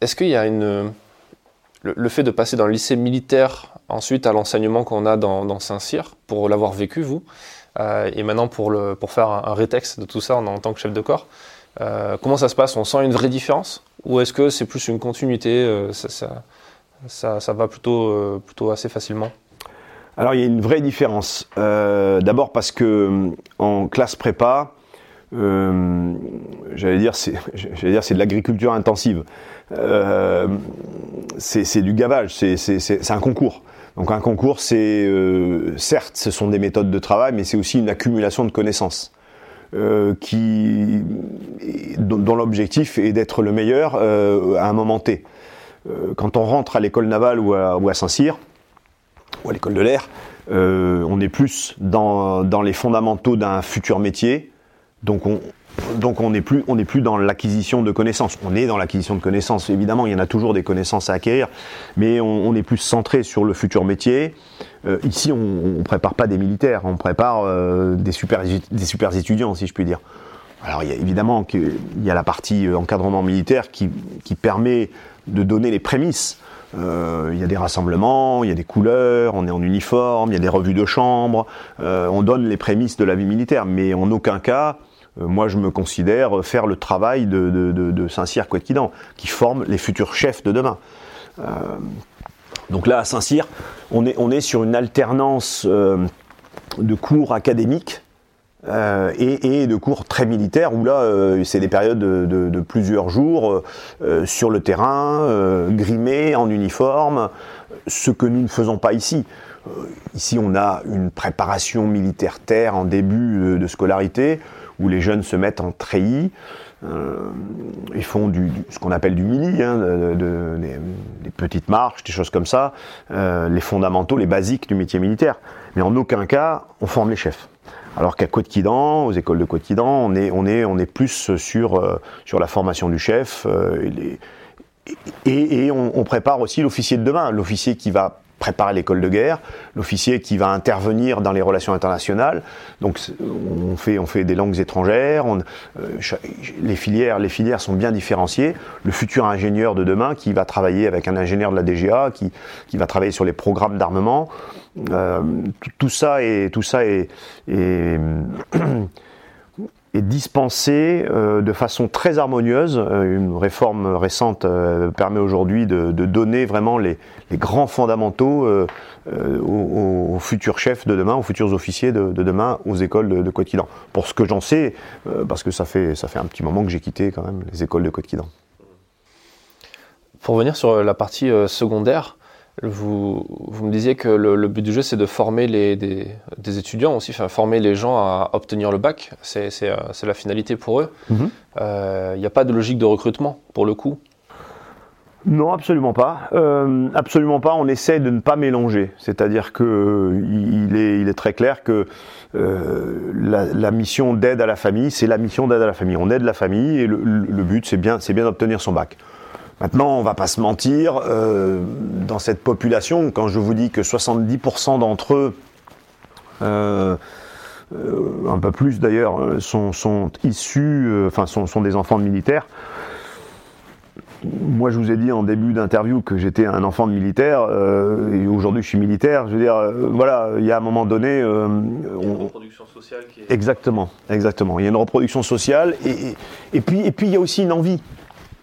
est-ce qu'il y a une le, fait de passer le lycée militaire, ensuite à l'enseignement qu'on a dans, Saint-Cyr, pour l'avoir vécu, vous, euh, et maintenant pour, faire un, rétexte de tout ça en, tant que chef de corps, euh, comment ça se passe? On sent une vraie différence? Ou est-ce que c'est plus une continuité euh, ça, va plutôt, plutôt assez facilement? Alors il y a une vraie différence. D'abord parce que en classe prépa, j'allais dire c'est de l'agriculture intensive. Euh, c'est du gavage, c'est un concours. Donc un concours, c'est euh, certes, ce sont des méthodes de travail, mais c'est aussi une accumulation de connaissances. Euh, qui, dont, l'objectif est d'être le meilleur à un moment T. quand on rentre à l'école navale ou à, ou à Saint-Cyr, ou à l'école de l'air, on est plus dans, dans les fondamentaux d'un futur métier. Donc on, donc on n'est plus, plus dans l'acquisition de connaissances. On est dans l'acquisition de connaissances, évidemment, il y en a toujours des connaissances à acquérir, mais on, est plus centré sur le futur métier. Euh, ici, on ne prépare pas des militaires, on prépare euh, des, super, des étudiants, si je puis dire. Alors il y a, évidemment qu'il y a la partie euh, encadrement militaire qui, permet de donner les prémices. il y a des rassemblements, il y a des couleurs, on est en uniforme, il y a des revues de chambre, on donne les prémices de la vie militaire, mais en aucun cas moi je me considère faire le travail de, Saint-Cyr Quetquidan, qui forme les futurs chefs de demain. Euh, donc là, à Saint-Cyr, on est, sur une alternance euh, de cours académiques et, de cours très militaires, où là, c'est des périodes de, plusieurs jours sur le terrain, grimés, en uniforme, ce que nous ne faisons pas ici. ici, on a une préparation militaire terre en début de scolarité où les jeunes se mettent en treillis. Euh, ils font du, ce qu'on appelle du mini, hein, des, petites marches, des choses comme ça, euh, les fondamentaux, les basiques du métier militaire. Mais en aucun cas, on forme les chefs. Alors qu'à Côte-Quidan, aux écoles de Côte-Quidan, on est, plus sur, euh, sur la formation du chef et, et, on, prépare aussi l'officier de demain, l'officier qui va préparer l'école de guerre, l'officier qui va intervenir dans les relations internationales. Donc on fait, on fait des langues étrangères, euh, les, filières, les filières sont bien différenciées. Le futur ingénieur de demain qui va travailler avec un ingénieur de la DGA, qui, qui va travailler sur les programmes d'armement. Euh, tout, ça est, tout ça est, est est dispensé euh, de façon très harmonieuse. Une réforme récente permet aujourd'hui de, donner vraiment les, grands fondamentaux aux, futurs chefs de demain, aux futurs officiers de, demain, aux écoles de, de Côte-Quidan. Pour ce que j'en sais, parce que ça fait, ça fait un petit moment que j'ai quitté quand même les écoles de Côte-Quidan. Pour revenir sur la partie secondaire, vous, vous, me disiez que le, but du jeu, c'est de former les, des, étudiants aussi, enfin, former les gens à obtenir le bac. C'est euh, la finalité pour eux. Il mhm. n'y euh, a pas de logique de recrutement, pour le coup non, absolument pas. Euh, absolument pas. On essaie de ne pas mélanger. C'est-à-dire que il est, il est, très clair que la, la, mission d'aide à la famille, c'est la mission d'aide à la famille. On aide la famille et le, but, c'est bien, c'est d'obtenir son bac. Maintenant, on va pas se mentir, euh, dans cette population, quand je vous dis que 70% d'entre eux, euh, euh, un peu plus d'ailleurs, sont, issus, enfin sont, des enfants de militaires. Moi, je vous ai dit en début d'interview que j'étais un enfant de militaire, et aujourd'hui je suis militaire. Je veux dire, voilà, il y a un moment donné. il y a une reproduction sociale qui est. Exactement, exactement. Il y a une reproduction sociale, et, et puis, et puis il y a aussi une envie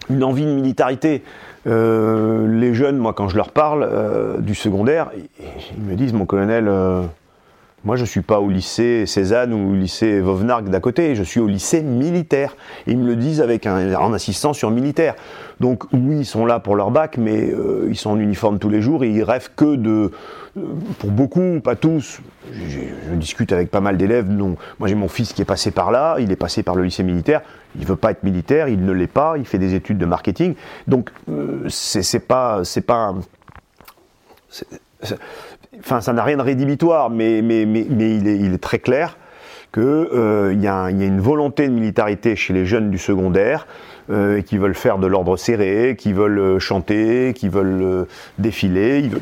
une envie de militarité. Euh, les jeunes, moi, quand je leur parle euh, du secondaire, ils, me disent, mon colonel, euh, Moi, je ne suis pas au lycée Cézanne ou au lycée Vauvenargues d'à côté, je suis au lycée militaire. Ils me le disent avec un, en insistant sur militaire. Donc oui, ils sont là pour leur bac, mais euh, ils sont en uniforme tous les jours et ils rêvent que de... Euh, pour beaucoup, pas tous, je, discute avec pas mal d'élèves. Non, moi j'ai mon fils qui est passé par là, il est passé par le lycée militaire. Il veut pas être militaire, il ne l'est pas, il fait des études de marketing. Donc euh, c'est pas, c'est pas, enfin, ça n'a rien de rédhibitoire, mais, mais, mais, mais il, est, très clair qu'il euh, y, a une volonté de militarité chez les jeunes du secondaire euh, qui veulent faire de l'ordre serré, qui veulent euh, chanter, qui veulent euh, défiler. Ils,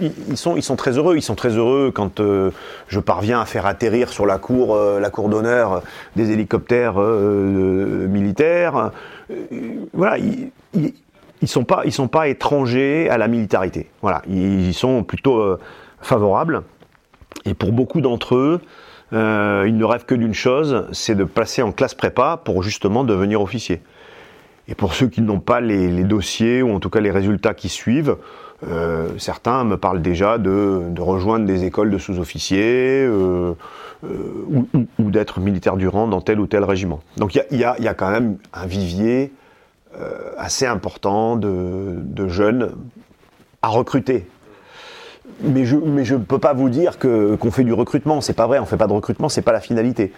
ils, ils, sont, ils sont très heureux. Ils sont très heureux quand je parviens à faire atterrir sur la cour, la cour d'honneur des hélicoptères militaires. voilà. Ils, ils sont pas, ils sont pas étrangers à la militarité. Voilà, ils, sont plutôt favorables. Et pour beaucoup d'entre eux, euh, ils ne rêvent que d'une chose, c'est de passer en classe prépa pour justement devenir officier. Et pour ceux qui n'ont pas les, dossiers ou en tout cas les résultats qui suivent, euh, certains me parlent déjà de, rejoindre des écoles de sous-officiers euh, ou, d'être militaire du rang dans tel ou tel régiment. Donc il y, a, quand même un vivier assez important de, jeunes à recruter. Mais je mais je peux pas vous dire qu'on fait du recrutement, c'est pas vrai, on fait pas de recrutement, c'est pas la finalité.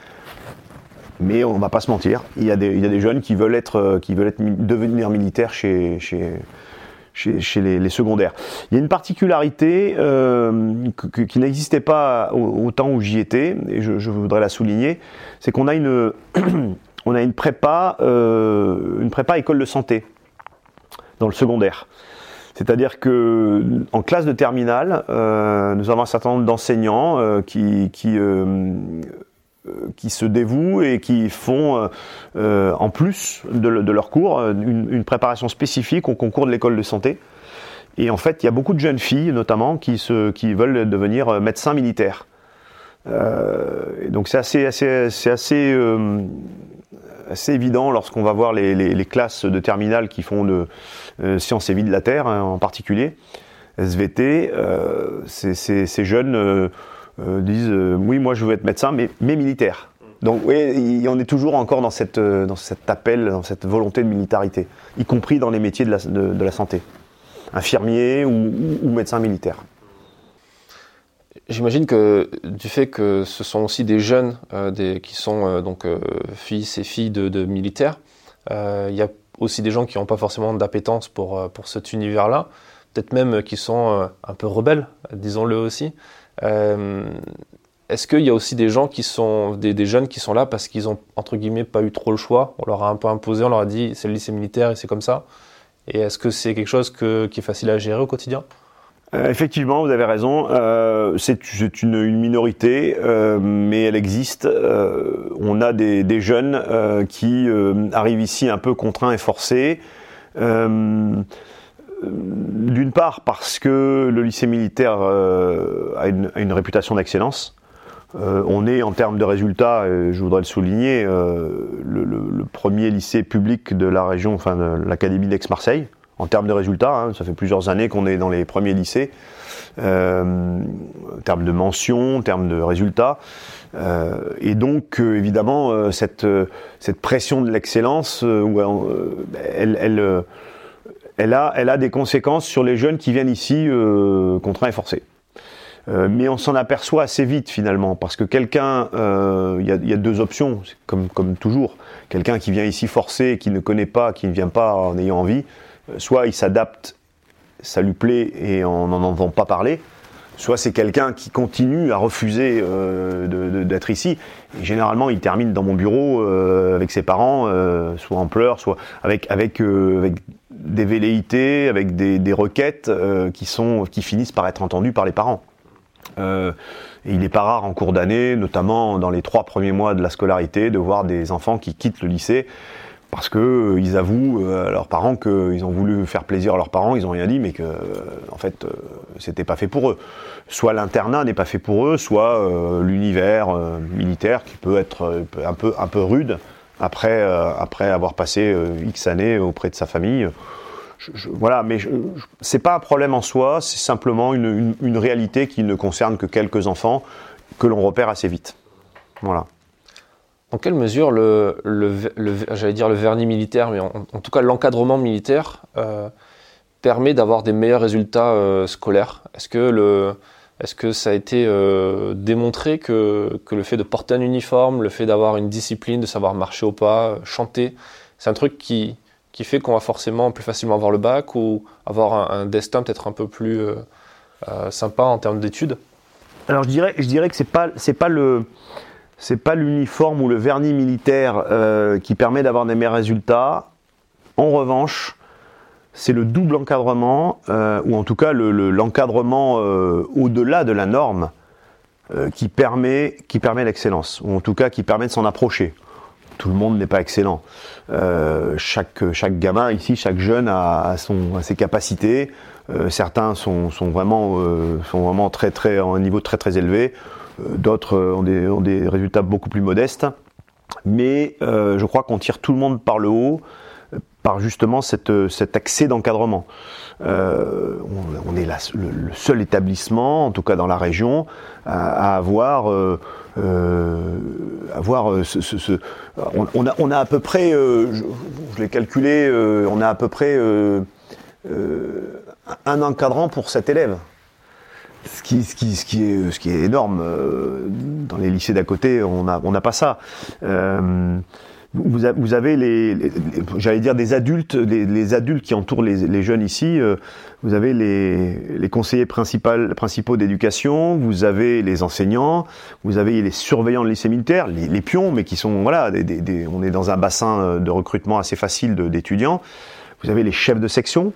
Mais on va pas se mentir, il y a des, jeunes qui veulent être être devenir militaires chez les, secondaires. Il y a une particularité euh, qui n'existait pas au, temps où j'y étais, et je, je voudrais la souligner, c'est qu'on a une on a une prépa, euh, une prépa école de santé dans le secondaire. C'est-à-dire que en classe de terminale, euh, nous avons un certain nombre d'enseignants euh, qui, qui, euh, qui, se dévouent et qui font, en plus de, leur cours, une, préparation spécifique au concours de l'école de santé. Et en fait, il y a beaucoup de jeunes filles, notamment, qui, se, qui veulent devenir médecins militaires. donc c'est assez, assez, assez assez évident lorsqu'on va voir les, classes de terminale qui font de euh, sciences et vie de la Terre hein, en particulier, SVT, euh, ces jeunes euh, disent oui moi je veux être médecin mais, militaire. Donc oui, on est toujours encore dans cet appel, dans cette volonté de militarité, y compris dans les métiers de la, santé, infirmier ou, ou médecin militaire. J'imagine que du fait que ce sont aussi des jeunes euh, qui sont euh, donc euh, fils et filles de, militaires, il y a aussi des gens qui n'ont pas forcément d'appétence pour, pour cet univers-là, peut-être même qui sont un peu rebelles, disons-le aussi. Est-ce qu'il y a aussi des gens qui sont des, jeunes qui sont là parce qu'ils ont entre guillemets pas eu trop le choix? On leur a un peu imposé, on leur a dit c'est le lycée militaire et c'est comme ça. Et est-ce que c'est quelque chose qui est facile à gérer au quotidien? Euh, effectivement, vous avez raison. Euh, c'est une, minorité, euh, mais elle existe. On a des, jeunes qui arrivent ici un peu contraints et forcés. D'une part parce que le lycée militaire a une, réputation d'excellence. on est en termes de résultats, je voudrais le souligner, le, premier lycée public de la région, enfin l'académie d'Aix-Marseille en termes de résultats. Hein, ça fait plusieurs années qu'on est dans les premiers lycées. Euh, en termes de mentions, en termes de résultats. Euh, et donc, euh, évidemment, cette, cette pression de l'excellence, elle, elle, elle, a, elle a des conséquences sur les jeunes qui viennent ici contraints et forcés. mais on s'en aperçoit assez vite finalement, parce que quelqu'un, il y, y, a deux options, comme, comme toujours. Quelqu'un qui vient ici forcé, qui ne connaît pas, qui ne vient pas en ayant envie, soit il s'adapte, ça lui plaît et on n'en entend pas parler, soit c'est quelqu'un qui continue à refuser euh, d'être ici. Et généralement, il termine dans mon bureau euh, avec ses parents, euh, soit en pleurs, soit avec, avec, euh, des velléités, avec des, requêtes euh, qui, sont, qui finissent par être entendues par les parents. Euh, il n'est pas rare en cours d'année, notamment dans les trois premiers mois de la scolarité, de voir des enfants qui quittent le lycée parce que euh, ils avouent euh, à leurs parents qu'ils ont voulu faire plaisir à leurs parents, ils ont rien dit, mais que euh, en fait c'était pas fait pour eux. Soit l'internat n'est pas fait pour eux, soit l'univers militaire qui peut être un peu un peu rude après après avoir passé X années auprès de sa famille. Voilà, mais c'est pas un problème en soi, c'est simplement une, une, une, réalité qui ne concerne que quelques enfants que l'on repère assez vite. Voilà. En quelle mesure le, j'allais dire le vernis militaire, mais en, tout cas l'encadrement militaire euh, permet d'avoir des meilleurs résultats euh, scolaires? Est-ce que, est que ça a été euh, démontré que, que, le fait de porter un uniforme, le fait d'avoir une discipline, de savoir marcher au pas, chanter, c'est un truc qui, qui fait qu'on va forcément plus facilement avoir le bac ou avoir un, destin peut-être un peu plus sympa en termes d'études? Alors je dirais, je dirais que c'est pas, c'est pas le c'est pas l'uniforme ou le vernis militaire euh, qui permet d'avoir des meilleurs résultats. En revanche, c'est le double encadrement, euh, ou en tout cas l'encadrement euh, au-delà de la norme, qui permet, qui permet l'excellence, ou en tout cas qui permet de s'en approcher. Tout le monde n'est pas excellent. chaque, chaque gamin ici, chaque jeune a, son, ses capacités. certains sont, sont, vraiment, sont vraiment très, très, à un niveau très très élevé. Euh, d'autres euh, ont des, résultats beaucoup plus modestes. Mais euh, je crois qu'on tire tout le monde par le haut par justement cet accès d'encadrement. on, est le, seul établissement, en tout cas dans la région, à, avoir, avoir on, a, on, a, à peu près, je, l'ai calculé, on a à peu près un encadrant pour cet élève. Ce qui, est, énorme. Euh, dans les lycées d'à côté, on n'a pas ça. Euh, vous, avez les, j'allais dire des adultes, les, adultes qui entourent les, jeunes ici. Euh, vous avez les, conseillers principaux, d'éducation, vous avez les enseignants, vous avez les surveillants de lycée militaire, les, pions, mais qui sont voilà, on est dans un bassin de recrutement assez facile d'étudiants. Vous avez les chefs de section.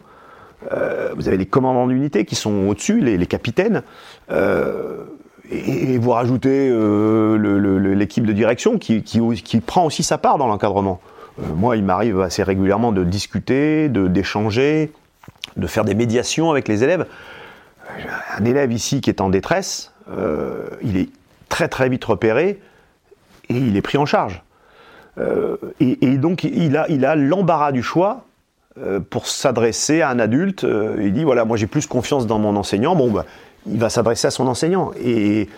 Euh, vous avez les commandants d'unité qui sont au-dessus, les, capitaines. Euh, et, vous rajoutez euh, l'équipe de direction qui, prend aussi sa part dans l'encadrement. moi, il m'arrive assez régulièrement de discuter, d'échanger, de, faire des médiations avec les élèves. Un élève ici qui est en détresse, il est très très vite repéré et il est pris en charge. Et, donc il a l'embarras du choix pour s'adresser à un adulte. Euh, il dit voilà, moi j'ai plus confiance dans mon enseignant. Bon, bah, il va s'adresser à son enseignant. Et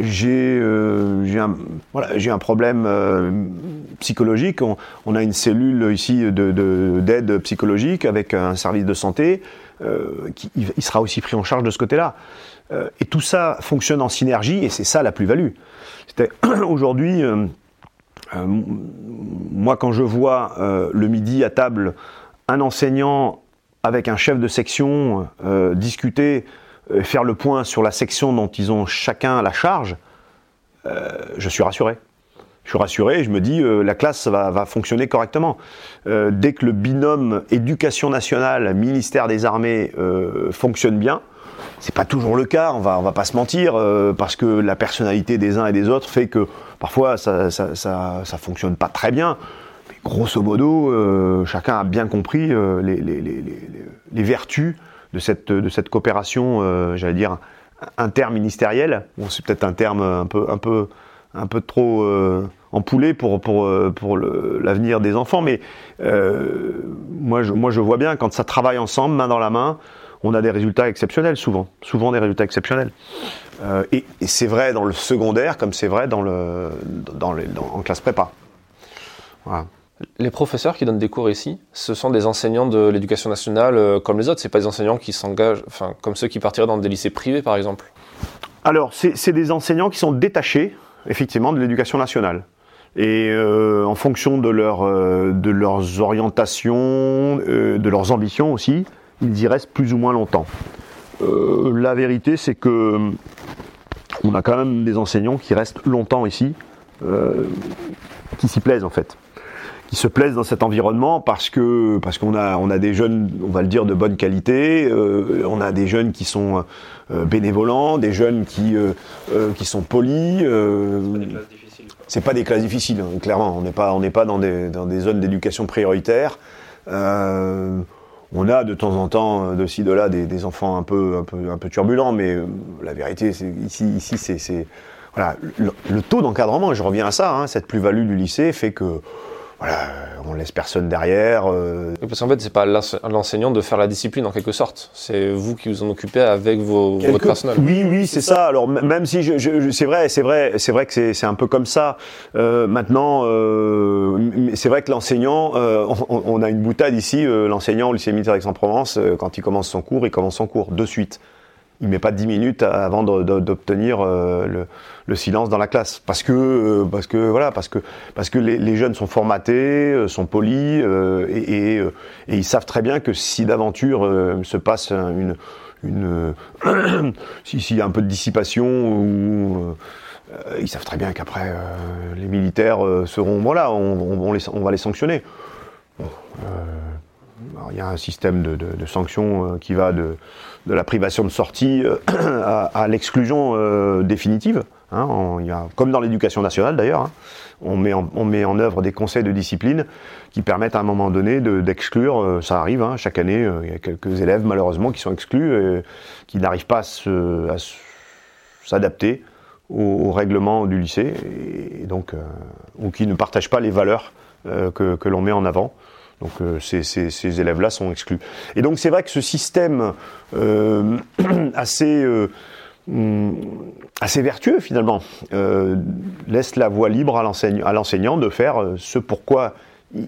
j'ai euh, un, un problème psychologique. On, a une cellule ici d'aide de, psychologique avec un service de santé. qui, il sera aussi pris en charge de ce côté-là. et tout ça fonctionne en synergie et c'est ça la plus-value. Aujourd'hui, moi quand je vois le midi à table un enseignant avec un chef de section euh, discuter, euh, faire le point sur la section dont ils ont chacun la charge, euh, je suis rassuré. Je suis rassuré et je me dis la classe va, fonctionner correctement. dès que le binôme éducation nationale, ministère des armées fonctionne bien, c'est pas toujours le cas, on va, va pas se mentir, parce que la personnalité des uns et des autres fait que parfois ça fonctionne pas très bien grosso modo, euh, chacun a bien compris euh, les, vertus de cette, coopération, euh, j'allais dire, interministérielle. C'est peut-être un terme un peu, un peu, un peu trop empoulé pour, l'avenir des enfants, mais moi, je, vois bien, quand ça travaille ensemble, main dans la main, on a des résultats exceptionnels, souvent. Souvent des résultats exceptionnels. et, c'est vrai dans le secondaire, comme c'est vrai en classe prépa. Les professeurs qui donnent des cours ici, ce sont des enseignants de l'éducation nationale euh, comme les autres. C'est pas des enseignants qui s'engagent, enfin comme ceux qui partiraient dans des lycées privés, par exemple. Alors, c'est des enseignants qui sont détachés, effectivement, de l'éducation nationale. Et euh, en fonction de, leur, euh, de leurs orientations, de leurs ambitions aussi, ils y restent plus ou moins longtemps. la vérité, c'est que on a quand même des enseignants qui restent longtemps ici, qui s'y plaisent en fait qui se plaisent dans cet environnement parce que parce qu'on a on a des jeunes, on va le dire de bonne qualité, euh, on a des jeunes qui sont euh, bénévolents, des jeunes qui euh, qui sont polis. c'est pas des classes difficiles, hein, clairement. On n'est pas on n'est pas dans des dans des zones d'éducation prioritaire. on a de temps en temps de ci de là des, des, enfants un peu un peu un peu turbulents, mais la vérité c'est ici ici c'est voilà le, taux d'encadrement. Je reviens à ça. Hein, cette plus-value du lycée fait que voilà, on laisse personne derrière. Euh. Parce qu'en fait, c'est pas l'enseignant de faire la discipline en quelque sorte. C'est vous qui vous en occupez avec vos, votre personnel. Oui, oui, c'est ça. Alors même si je, c'est vrai, c'est vrai, c'est vrai que c'est un peu comme ça. Euh, maintenant, euh, c'est vrai que l'enseignant, on, a une boutade ici. l'enseignant au lycée militaire d'Aix-en-Provence, quand il commence son cours, il commence son cours de suite il met pas dix minutes avant d'obtenir euh, le, silence dans la classe. Parce que euh, parce que voilà parce que parce que les, jeunes sont formatés euh, sont polis et, ils savent très bien que si d'aventure se passe une s'il y a un peu de dissipation ou ils savent très bien qu'après les militaires seront voilà on, va les sanctionner il y a un système de, sanctions qui va de la privation de sortie euh, à, l'exclusion euh, définitive. Hein, comme dans l'éducation nationale d'ailleurs, hein. on, met en, œuvre des conseils de discipline qui permettent à un moment donné d'exclure, euh, ça arrive, hein, chaque année, il y a quelques élèves malheureusement qui sont exclus, et qui n'arrivent pas à s'adapter au, règlement du lycée, et, donc, ou qui ne partagent pas les valeurs que l'on met en avant. Donc euh, ces, élèves-là sont exclus. Et donc c'est vrai que ce système euh, assez euh, assez vertueux finalement laisse la voie libre à l'enseignant de faire ce pourquoi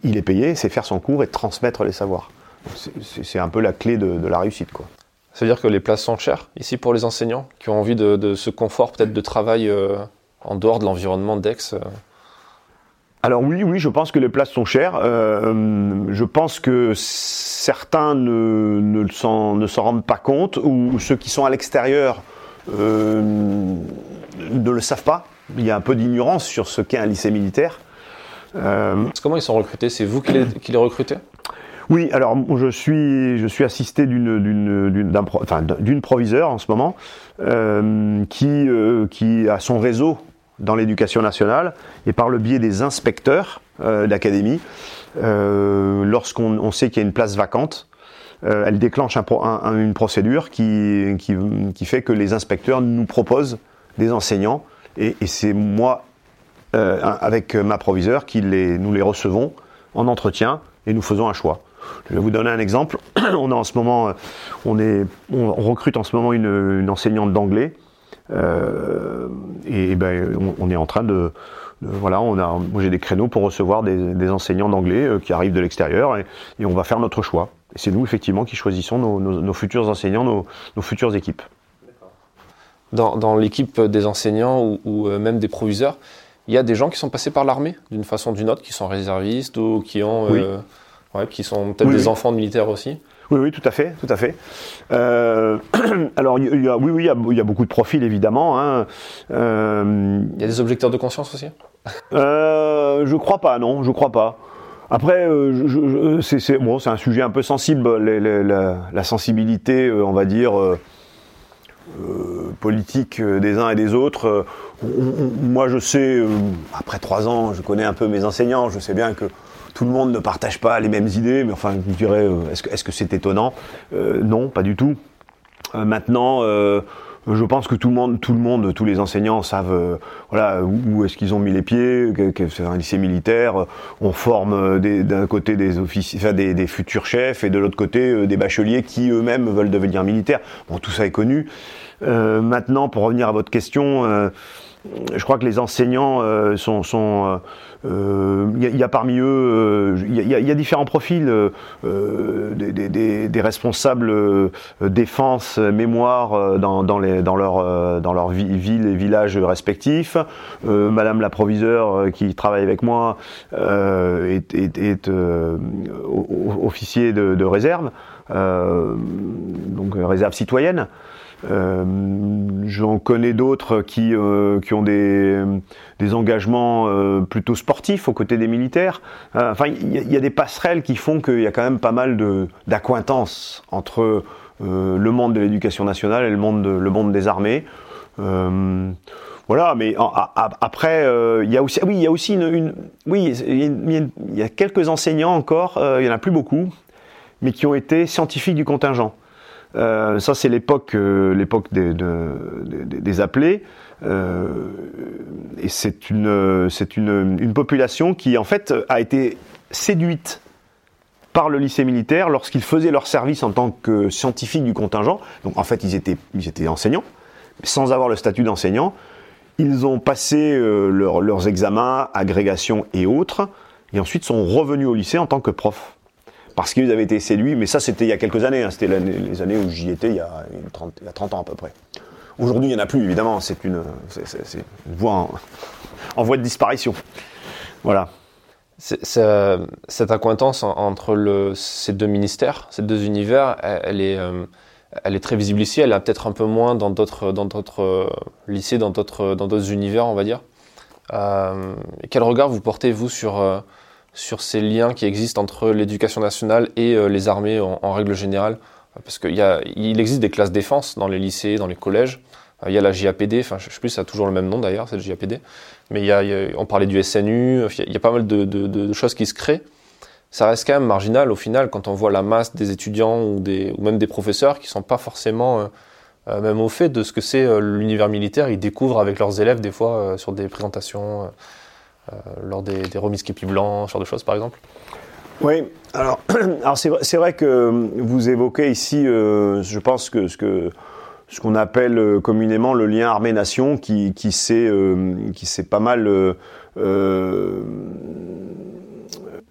il est payé, c'est faire son cours et transmettre les savoirs. C'est un peu la clé de, la réussite quoi. Ça veut dire que les places sont chères ici pour les enseignants qui ont envie de, de ce confort peut-être de travail en dehors de l'environnement d'Aix alors oui, oui, je pense que les places sont chères. Euh, je pense que certains ne, ne s'en rendent pas compte, ou ceux qui sont à l'extérieur euh, ne le savent pas. Il y a un peu d'ignorance sur ce qu'est un lycée militaire. Euh, comment ils sont recrutés? C'est vous qui les, qui les recrutez? Oui, alors je suis, je suis assisté d'une d'une enfin, proviseur en ce moment euh, qui, euh, qui a son réseau dans l'éducation nationale et par le biais des inspecteurs euh, d'académie, euh, lorsqu'on sait qu'il y a une place vacante, euh, elle déclenche un, une procédure qui, qui, fait que les inspecteurs nous proposent des enseignants et, c'est moi, euh, avec ma proviseur, qui les, nous les recevons en entretien et nous faisons un choix. Je vais vous donner un exemple. on a en ce moment, on, est, on recrute en ce moment une enseignante d'anglais euh, et, ben, on, est en train de, voilà, on a, moi j'ai des créneaux pour recevoir des, enseignants d'anglais euh, qui arrivent de l'extérieur et, on va faire notre choix. Et c'est nous effectivement qui choisissons nos, futurs enseignants, nos, futures équipes. Dans, l'équipe des enseignants ou, euh, même des proviseurs, il y a des gens qui sont passés par l'armée d'une façon ou d'une autre, qui sont réservistes ou qui ont, qui sont peut-être des enfants de militaires aussi? Oui, oui, tout à fait, tout à fait. Euh, alors, il y a, oui, oui, il y a, beaucoup de profils évidemment. Hein. Euh, il y a des objecteurs de conscience aussi? euh, je crois pas, non, je crois pas. Après, euh, c'est bon, c'est un sujet un peu sensible, la, sensibilité, on va dire. politique des uns et des autres. moi, je sais, après trois ans, je connais un peu mes enseignants, je sais bien que tout le monde ne partage pas les mêmes idées, mais enfin, je dirais, euh, est-ce que c'est étonnant? Euh, Non, pas du tout. Euh, maintenant, je pense que tout le monde, tous les enseignants savent, où, est-ce qu'ils ont mis les pieds. C'est un lycée militaire. On forme d'un côté des officiers, des, futurs chefs, et de l'autre côté des bacheliers qui eux-mêmes veulent devenir militaires. Bon, tout ça est connu. maintenant, pour revenir à votre question je crois que les enseignants sont, il y, a parmi eux, il y, y, a différents profils, euh, des, des, des, responsables défense, mémoire dans, dans, les, dans leur dans leur villes et villages respectifs. Madame la proviseure qui travaille avec moi est, est, est officier de, de réserve, donc réserve citoyenne. Euh, J'en connais d'autres qui, euh, qui ont des, des engagements euh, plutôt sportifs aux côtés des militaires. Euh, enfin, il y, a des passerelles qui font qu'il y a quand même pas mal d'acquaintances entre euh, le monde de l'éducation nationale et le monde, de, le monde des armées. Voilà, mais après, il y a aussi, oui, il y a aussi une, une oui, il y, a quelques enseignants encore, il y en a plus beaucoup, mais qui ont été scientifiques du contingent. Ça, c'est l'époque, l'époque des, appelés. et c'est une, population qui, en fait, a été séduite par le lycée militaire lorsqu'ils faisaient leur service en tant que scientifiques du contingent. Donc en fait, ils étaient, enseignants, sans avoir le statut d'enseignant. Ils ont passé euh, leurs examens, agrégation et autres, et ensuite sont revenus au lycée en tant que profs. Parce qu'ils avaient été séduits, mais ça c'était il y a quelques années, hein. c'était les années où j'y étais il y, a 30, il y a 30 ans à peu près. Aujourd'hui, il n'y en a plus, évidemment, c'est une, voie en voie de disparition. Voilà cette accointance entre ces deux ministères, ces deux univers, elle, est, euh, elle est très visible ici. Elle est peut-être un peu moins dans d'autres, euh, lycées, dans d'autres, univers, on va dire. Euh, quel regard vous portez vous sur sur ces liens qui existent entre l'éducation nationale et les armées en, règle générale Parce qu'il il existe des classes défense dans les lycées, dans les collèges. Il y a la JAPD, enfin je sais plus, ça a toujours le même nom d'ailleurs, c'est le JAPD. Mais il y a, on parlait du SNU, il y a pas mal de, choses qui se créent. Ça reste quand même marginal au final quand on voit la masse des étudiants ou, des, ou même des professeurs qui sont pas forcément euh, euh, même au fait de ce que c'est euh, l'univers militaire. Ils découvrent avec leurs élèves des fois sur des présentations, lors des, des remises képi blancs, ce genre de choses par exemple. Oui, alors, c'est vrai, que vous évoquez ici, je pense que ce qu'on appelle euh, communément le lien armée-nation qui, s'est euh, pas mal euh,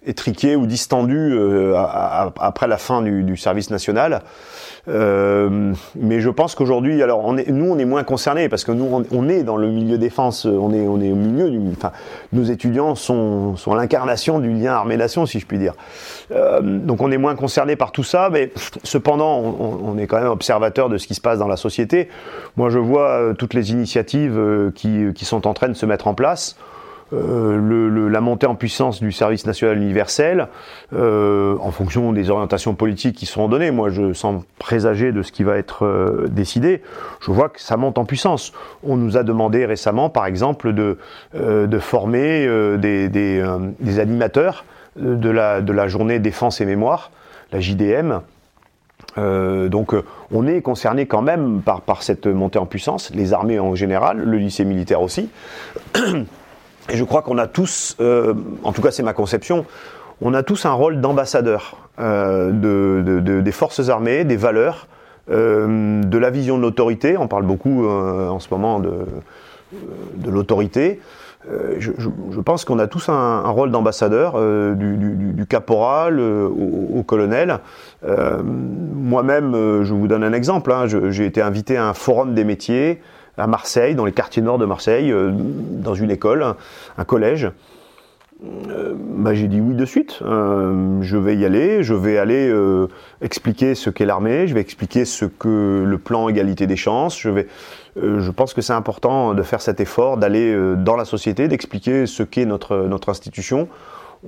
étriqué ou distendu après la fin du service national. Euh, mais je pense qu'aujourd'hui, alors on est, nous on est moins concernés parce que nous on, est dans le milieu défense, on est, on est au milieu du, enfin, nos étudiants sont, sont l'incarnation du lien armée-nation si je puis dire. Euh, donc on est moins concernés par tout ça, mais cependant on, on, est quand même observateur de ce qui se passe dans la société. Moi je vois euh, toutes les initiatives euh, qui, qui sont en train de se mettre en place. Euh, la montée en puissance du service national universel, euh, en fonction des orientations politiques qui seront données. Moi, je sens présager de ce qui va être euh, décidé. Je vois que ça monte en puissance. On nous a demandé récemment, par exemple, de, former des, animateurs de la, journée défense et mémoire, la JDM. Donc on est concerné quand même par cette montée en puissance, les armées en général, le lycée militaire aussi. Et je crois qu'on a tous, euh, en tout cas c'est ma conception, on a tous un rôle d'ambassadeur euh, de, de, des forces armées, des valeurs, euh, de la vision de l'autorité. On parle beaucoup en ce moment de, l'autorité. Je, pense qu'on a tous un, rôle d'ambassadeur, du, caporal au, au, colonel. Moi-même, je vous donne un exemple. Hein, J'ai été invité à un forum des métiers à Marseille, dans les quartiers nord de Marseille, euh, dans une école, un, collège. Euh, bah, j'ai dit oui de suite. Euh, je vais y aller. Je vais aller expliquer ce qu'est l'armée. Je vais expliquer ce que le plan égalité des chances. Je pense que c'est important de faire cet effort, d'aller dans la société, d'expliquer ce qu'est notre notre institution.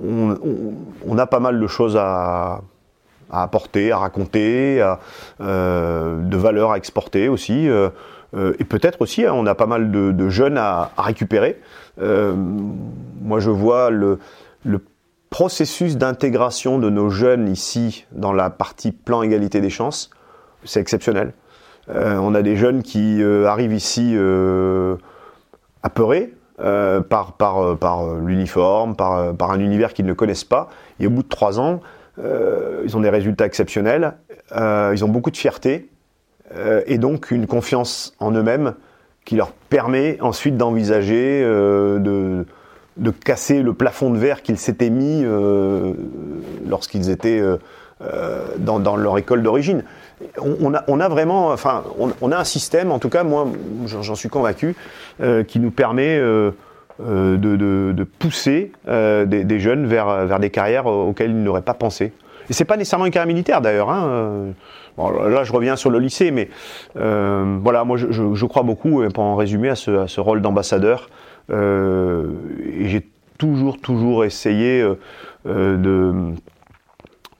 On, a pas mal de choses à, apporter, à raconter, de valeurs à exporter aussi. Euh, et peut-être aussi, hein, on a pas mal de, jeunes à, récupérer. Euh, moi, je vois le, processus d'intégration de nos jeunes ici dans la partie plan égalité des chances, c'est exceptionnel. Euh, on a des jeunes qui arrivent ici apeurés par, l'uniforme, par un univers qu'ils ne connaissent pas. Et au bout de trois ans, ils ont des résultats exceptionnels. ils ont beaucoup de fierté. Euh, et donc une confiance en eux-mêmes qui leur permet ensuite d'envisager euh, de, casser le plafond de verre qu'ils s'étaient mis euh, lorsqu'ils étaient dans, leur école d'origine. On, a, vraiment, enfin, on, a un système, en tout cas, moi, j'en suis convaincu, qui nous permet de, pousser des, jeunes vers des carrières auxquelles ils n'auraient pas pensé. Et c'est pas nécessairement une carrière militaire d'ailleurs. Hein. Là, je reviens sur le lycée, mais euh, voilà, moi, je, crois beaucoup, pour en résumer, à ce, rôle d'ambassadeur. Euh, et j'ai toujours, toujours essayé euh,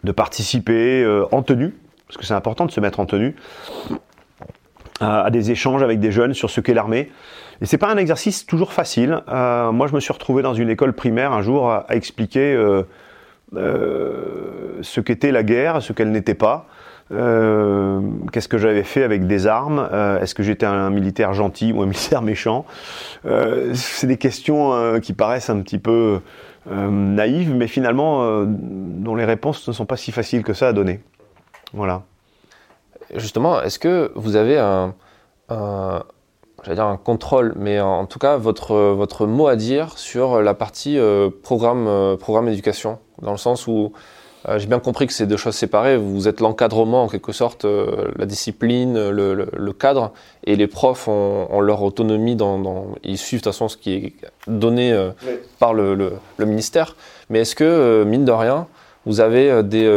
de, participer en tenue, parce que c'est important de se mettre en tenue, à, des échanges avec des jeunes sur ce qu'est l'armée. Et c'est pas un exercice toujours facile. Moi, je me suis retrouvé dans une école primaire un jour à expliquer ce qu'était la guerre, ce qu'elle n'était pas. Qu'est-ce que j'avais fait avec des armes? Est-ce que j'étais un militaire gentil ou un militaire méchant? C'est des questions qui paraissent un petit peu naïves, mais finalement dont les réponses ne sont pas si faciles que ça à donner. Voilà. Justement, est-ce que vous avez un, j'allais dire un contrôle, mais en tout cas votre, votre mot à dire sur la partie euh, programme, euh, programme éducation, dans le sens où euh, j'ai bien compris que c'est deux choses séparées. Vous êtes l'encadrement en quelque sorte, la discipline, le, le, cadre, et les profs ont, leur autonomie dans, dans, ils suivent de toute façon ce qui est donné par le, le, ministère. Mais est-ce que mine de rien, vous avez des,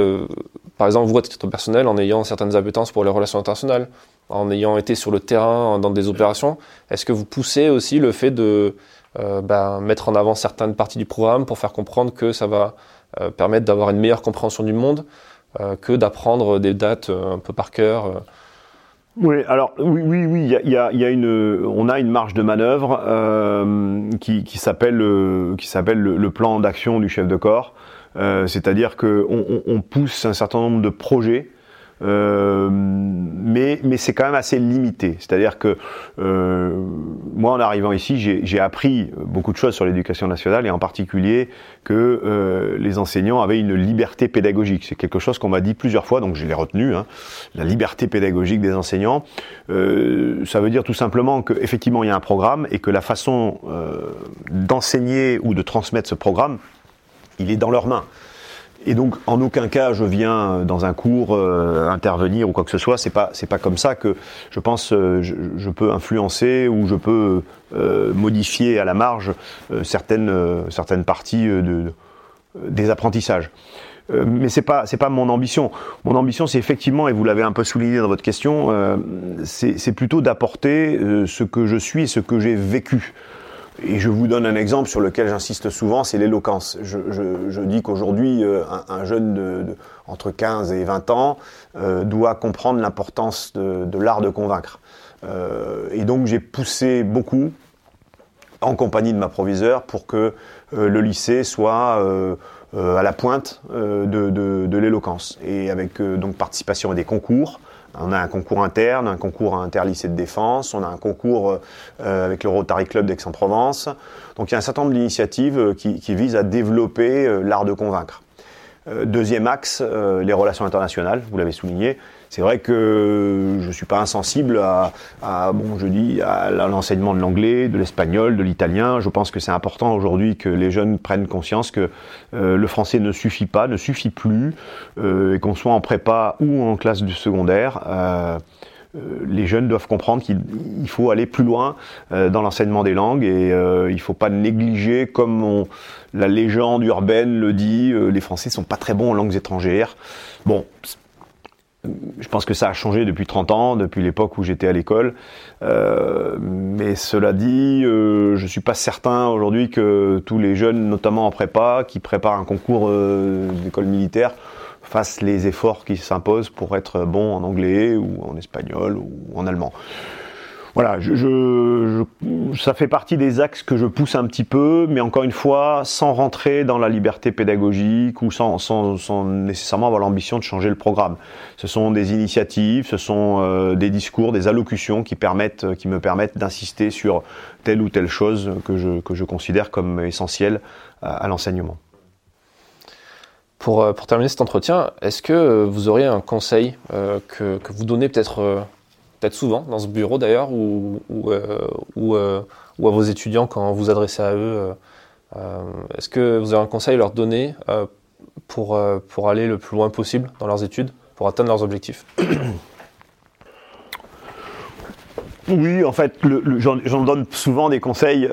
par exemple vous à titre personnel, en ayant certaines appétences pour les relations internationales, en ayant été sur le terrain dans des opérations, est-ce que vous poussez aussi le fait de euh, ben, mettre en avant certaines parties du programme pour faire comprendre que ça va euh, permettre d'avoir une meilleure compréhension du monde euh, que d'apprendre des dates un peu par cœur oui, alors oui, oui, oui, y a, on a une marge de manœuvre qui, s'appelle, le, plan d'action du chef de corps. C'est-à-dire qu'on on pousse un certain nombre de projets mais c'est quand même assez limité. C'est-à-dire que euh, moi, en arrivant ici, j'ai appris beaucoup de choses sur l'éducation nationale et en particulier que euh, les enseignants avaient une liberté pédagogique. C'est quelque chose qu'on m'a dit plusieurs fois, donc je l'ai retenu. Hein. La liberté pédagogique des enseignants, euh, ça veut dire tout simplement qu'effectivement il y a un programme et que la façon d'enseigner ou de transmettre ce programme, il est dans leurs mains. Et donc, en aucun cas, je viens euh, dans un cours euh, intervenir ou quoi que ce soit. C'est pas, c'est pas comme ça que je pense euh, je, peux influencer ou je peux modifier à la marge certaines, certaines parties de, des apprentissages. mais c'est pas, c'est pas mon ambition. Mon ambition, c'est effectivement, et vous l'avez un peu souligné dans votre question, c'est plutôt d'apporter ce que je suis et ce que j'ai vécu. Et je vous donne un exemple sur lequel j'insiste souvent, c'est l'éloquence. Je, dis qu'aujourd'hui, euh, un, un, jeune de, entre 15 et 20 ans euh, doit comprendre l'importance de, l'art de convaincre. Euh, et donc j'ai poussé beaucoup, en compagnie de ma proviseur, pour que le lycée soit à la pointe de l'éloquence. Et avec donc participation à des concours, on a un concours interne, un concours interlycée de défense, on a un concours euh, avec le Rotary Club d'Aix-en-Provence. Donc il y a un certain nombre d'initiatives euh, qui, visent à développer euh, l'art de convaincre. Deuxième axe, les relations internationales, vous l'avez souligné. C'est vrai que je ne suis pas insensible à, bon, je dis, à l'enseignement de l'anglais, de l'espagnol, de l'italien. Je pense que c'est important aujourd'hui que les jeunes prennent conscience que euh, le français ne suffit pas, ne suffit plus, euh, et qu'on soit en prépa ou en classe du secondaire. Euh, les jeunes doivent comprendre qu'il faut aller plus loin dans l'enseignement des langues et il ne faut pas négliger, comme la légende urbaine le dit, les Français sont pas très bons en langues étrangères. Bon, je pense que ça a changé depuis 30 ans, depuis l'époque où j'étais à l'école. Euh, mais cela dit, euh, je ne suis pas certain aujourd'hui que tous les jeunes, notamment en prépa, qui préparent un concours euh, d'école militaire, fassent les efforts qui s'imposent pour être bons en anglais ou en espagnol ou en allemand voilà, ça fait partie des axes que je pousse un petit peu, mais encore une fois, sans rentrer dans la liberté pédagogique ou sans, nécessairement avoir l'ambition de changer le programme. Ce sont des initiatives, ce sont euh, des discours, des allocutions qui permettent, qui me permettent d'insister sur telle ou telle chose que je, considère comme essentielle à, l'enseignement. Pour, euh, terminer cet entretien, est-ce que vous auriez un conseil euh, que, vous donnez peut-être souvent dans ce bureau d'ailleurs, ou, euh, euh, à vos étudiants quand vous adressez à eux. Euh, est-ce que vous avez un conseil à leur donner pour, aller le plus loin possible dans leurs études, pour atteindre leurs objectifs? Oui, en fait, j'en donne souvent des conseils.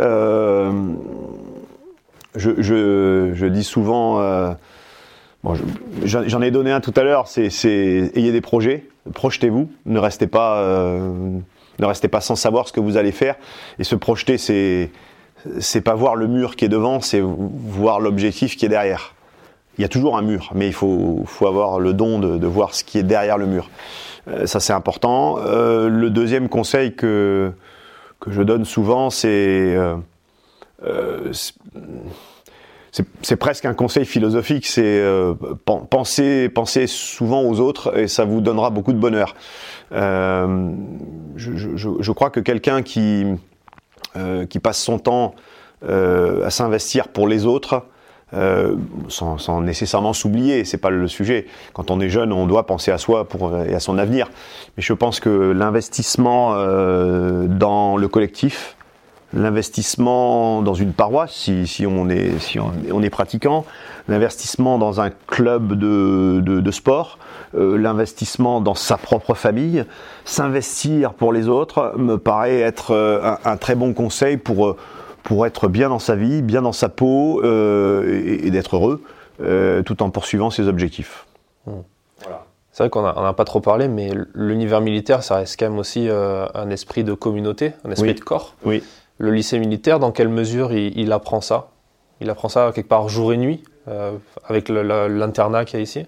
Je, dis souvent j'en ai donné un tout à l'heure, c'est ayez des projets, projetez-vous, ne restez pas, euh, ne restez pas sans savoir ce que vous allez faire. Et se projeter, c'est c'est pas voir le mur qui est devant, c'est voir l'objectif qui est derrière. Il y a toujours un mur, mais il faut, avoir le don de, voir ce qui est derrière le mur. Euh, ça, c'est important. Euh, le deuxième conseil que je donne souvent, c'est c'est presque un conseil philosophique, c'est euh, penser, penser souvent aux autres et ça vous donnera beaucoup de bonheur. Euh, je, crois que quelqu'un qui, euh, qui passe son temps à s'investir pour les autres, sans, sans, nécessairement s'oublier, c'est pas le sujet. Quand on est jeune, on doit penser à soi pour, et à son avenir. Mais je pense que l'investissement dans le collectif, l'investissement dans une paroisse, si, si, on, est, si on, est pratiquant, l'investissement dans un club de, de, de sport, euh, l'investissement dans sa propre famille, s'investir pour les autres me paraît être euh, un, un, très bon conseil pour, euh, pour être bien dans sa vie, bien dans sa peau euh, et, et d'être heureux tout en poursuivant ses objectifs. Mmh. Voilà. C'est vrai qu'on n'a pas trop parlé, mais l'univers militaire, ça reste quand même aussi un esprit de communauté, un esprit oui. de corps. Oui le lycée militaire, dans quelle mesure il, apprend ça? Il apprend ça quelque part jour et nuit, euh, avec l'internat qu'il y a ici?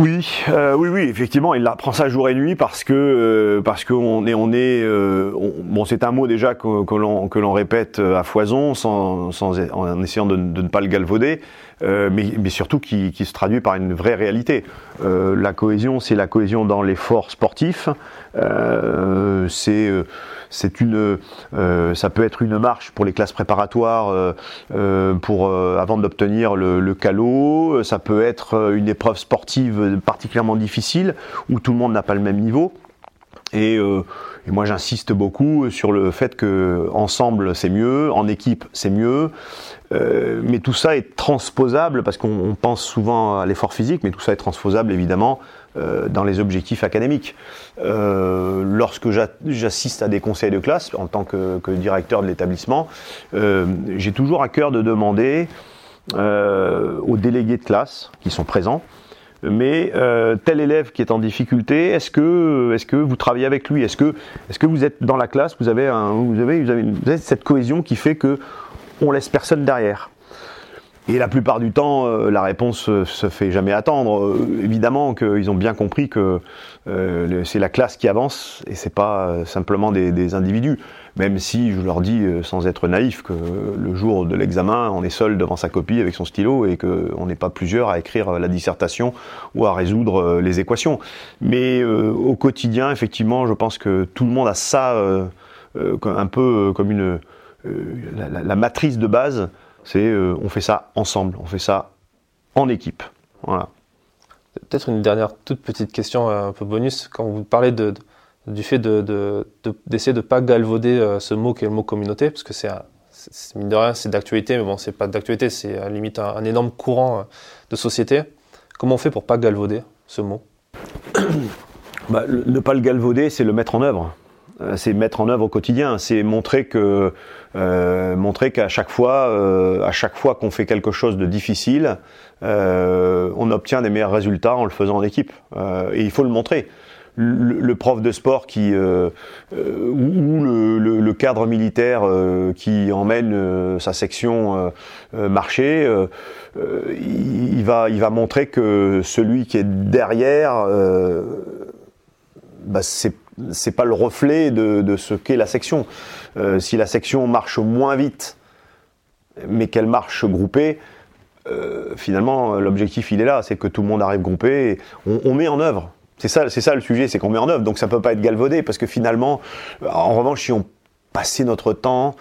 Oui, euh, oui, oui, effectivement, il apprend ça jour et nuit parce que euh, parce qu'on est on est on, bon, c'est un mot déjà que, l'on répète à foison, en essayant de, ne pas le galvauder, mais, surtout qui, se traduit par une vraie réalité. La cohésion, c'est la cohésion dans l'effort sportif. C'est c'est une ça peut être une marche pour les classes préparatoires pour avant d'obtenir le, le calot. Ça peut être une épreuve sportive particulièrement difficile où tout le monde n'a pas le même niveau. Et, euh, moi j'insiste beaucoup sur le fait que ensemble c'est mieux, en équipe c'est mieux, euh, mais tout ça est transposable parce qu'on pense souvent à l'effort physique, mais tout ça est transposable évidemment euh, dans les objectifs académiques. Euh, lorsque j'assiste à des conseils de classe en tant que, directeur de l'établissement, euh, j'ai toujours à cœur de demander euh, aux délégués de classe qui sont présents mais euh, tel élève qui est en difficulté, est-ce que, est-ce que vous travaillez avec lui? Est-ce que, est-ce que vous êtes dans la classe Vous avez, vous avez, vous avez cette cohésion qui fait que on laisse personne derrière? Et la plupart du temps, euh, la réponse euh, se fait jamais attendre. Euh, évidemment qu'ils ont bien compris que c'est la classe qui avance et c'est pas simplement des, individus. Même si je leur dis, sans être naïf, que le jour de l'examen, on est seul devant sa copie avec son stylo et qu'on n'est pas plusieurs à écrire la dissertation ou à résoudre les équations. Mais au quotidien, effectivement, je pense que tout le monde a ça un peu comme une la, la matrice de base c'est euh, on fait ça ensemble, on fait ça en équipe. Voilà. Peut-être une dernière toute petite question un peu bonus. Quand vous parlez de, de du fait d'essayer de, de, de, pas galvauder euh, ce mot qui est le mot communauté, parce que c'est mine de rien, c'est d'actualité, mais bon, c'est pas d'actualité, c'est à la limite un, un, énorme courant euh, de société. Comment on fait pour pas galvauder ce mot? Bah, le, Ne pas le galvauder, c'est le mettre en œuvre c'est mettre en œuvre au quotidien, c'est montrer que euh, montrer qu'à chaque fois, euh, à chaque fois qu'on fait quelque chose de difficile, euh, on obtient des meilleurs résultats en le faisant en équipe. et il faut le montrer. Le, le prof de sport qui ou le, le, le, cadre militaire qui emmène sa section marcher, il, il, va il va montrer que celui qui est derrière, bah, c'est c'est pas le reflet de, de ce qu'est la section. Euh, si la section marche moins vite, mais qu'elle marche groupée, euh, finalement l'objectif il est là, c'est que tout le monde arrive groupé. Et on, met en œuvre. C'est ça, c'est ça le sujet, c'est qu'on met en œuvre. Donc ça peut pas être galvaudé parce que finalement, en revanche, si on passait notre temps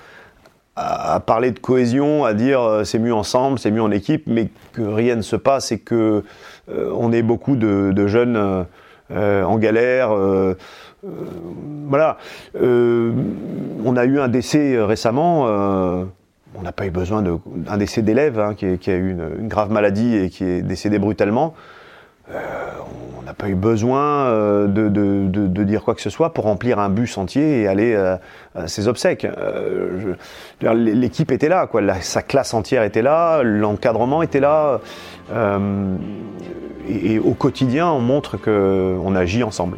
à, parler de cohésion, à dire euh, c'est mieux ensemble, c'est mieux en équipe, mais que rien ne se passe et que euh, on est beaucoup de, jeunes euh, en galère. Euh, euh, voilà. on a eu un décès récemment. on n'a pas eu besoin d'un décès d'élève hein, qui, a eu une, grave maladie et qui est décédé brutalement. on n'a pas eu besoin de, dire quoi que ce soit pour remplir un bus entier et aller à, ses obsèques. L'équipe était là, quoi. Sa classe entière était là, l'encadrement était là. Euh, et, et, au quotidien, on montre qu'on agit ensemble.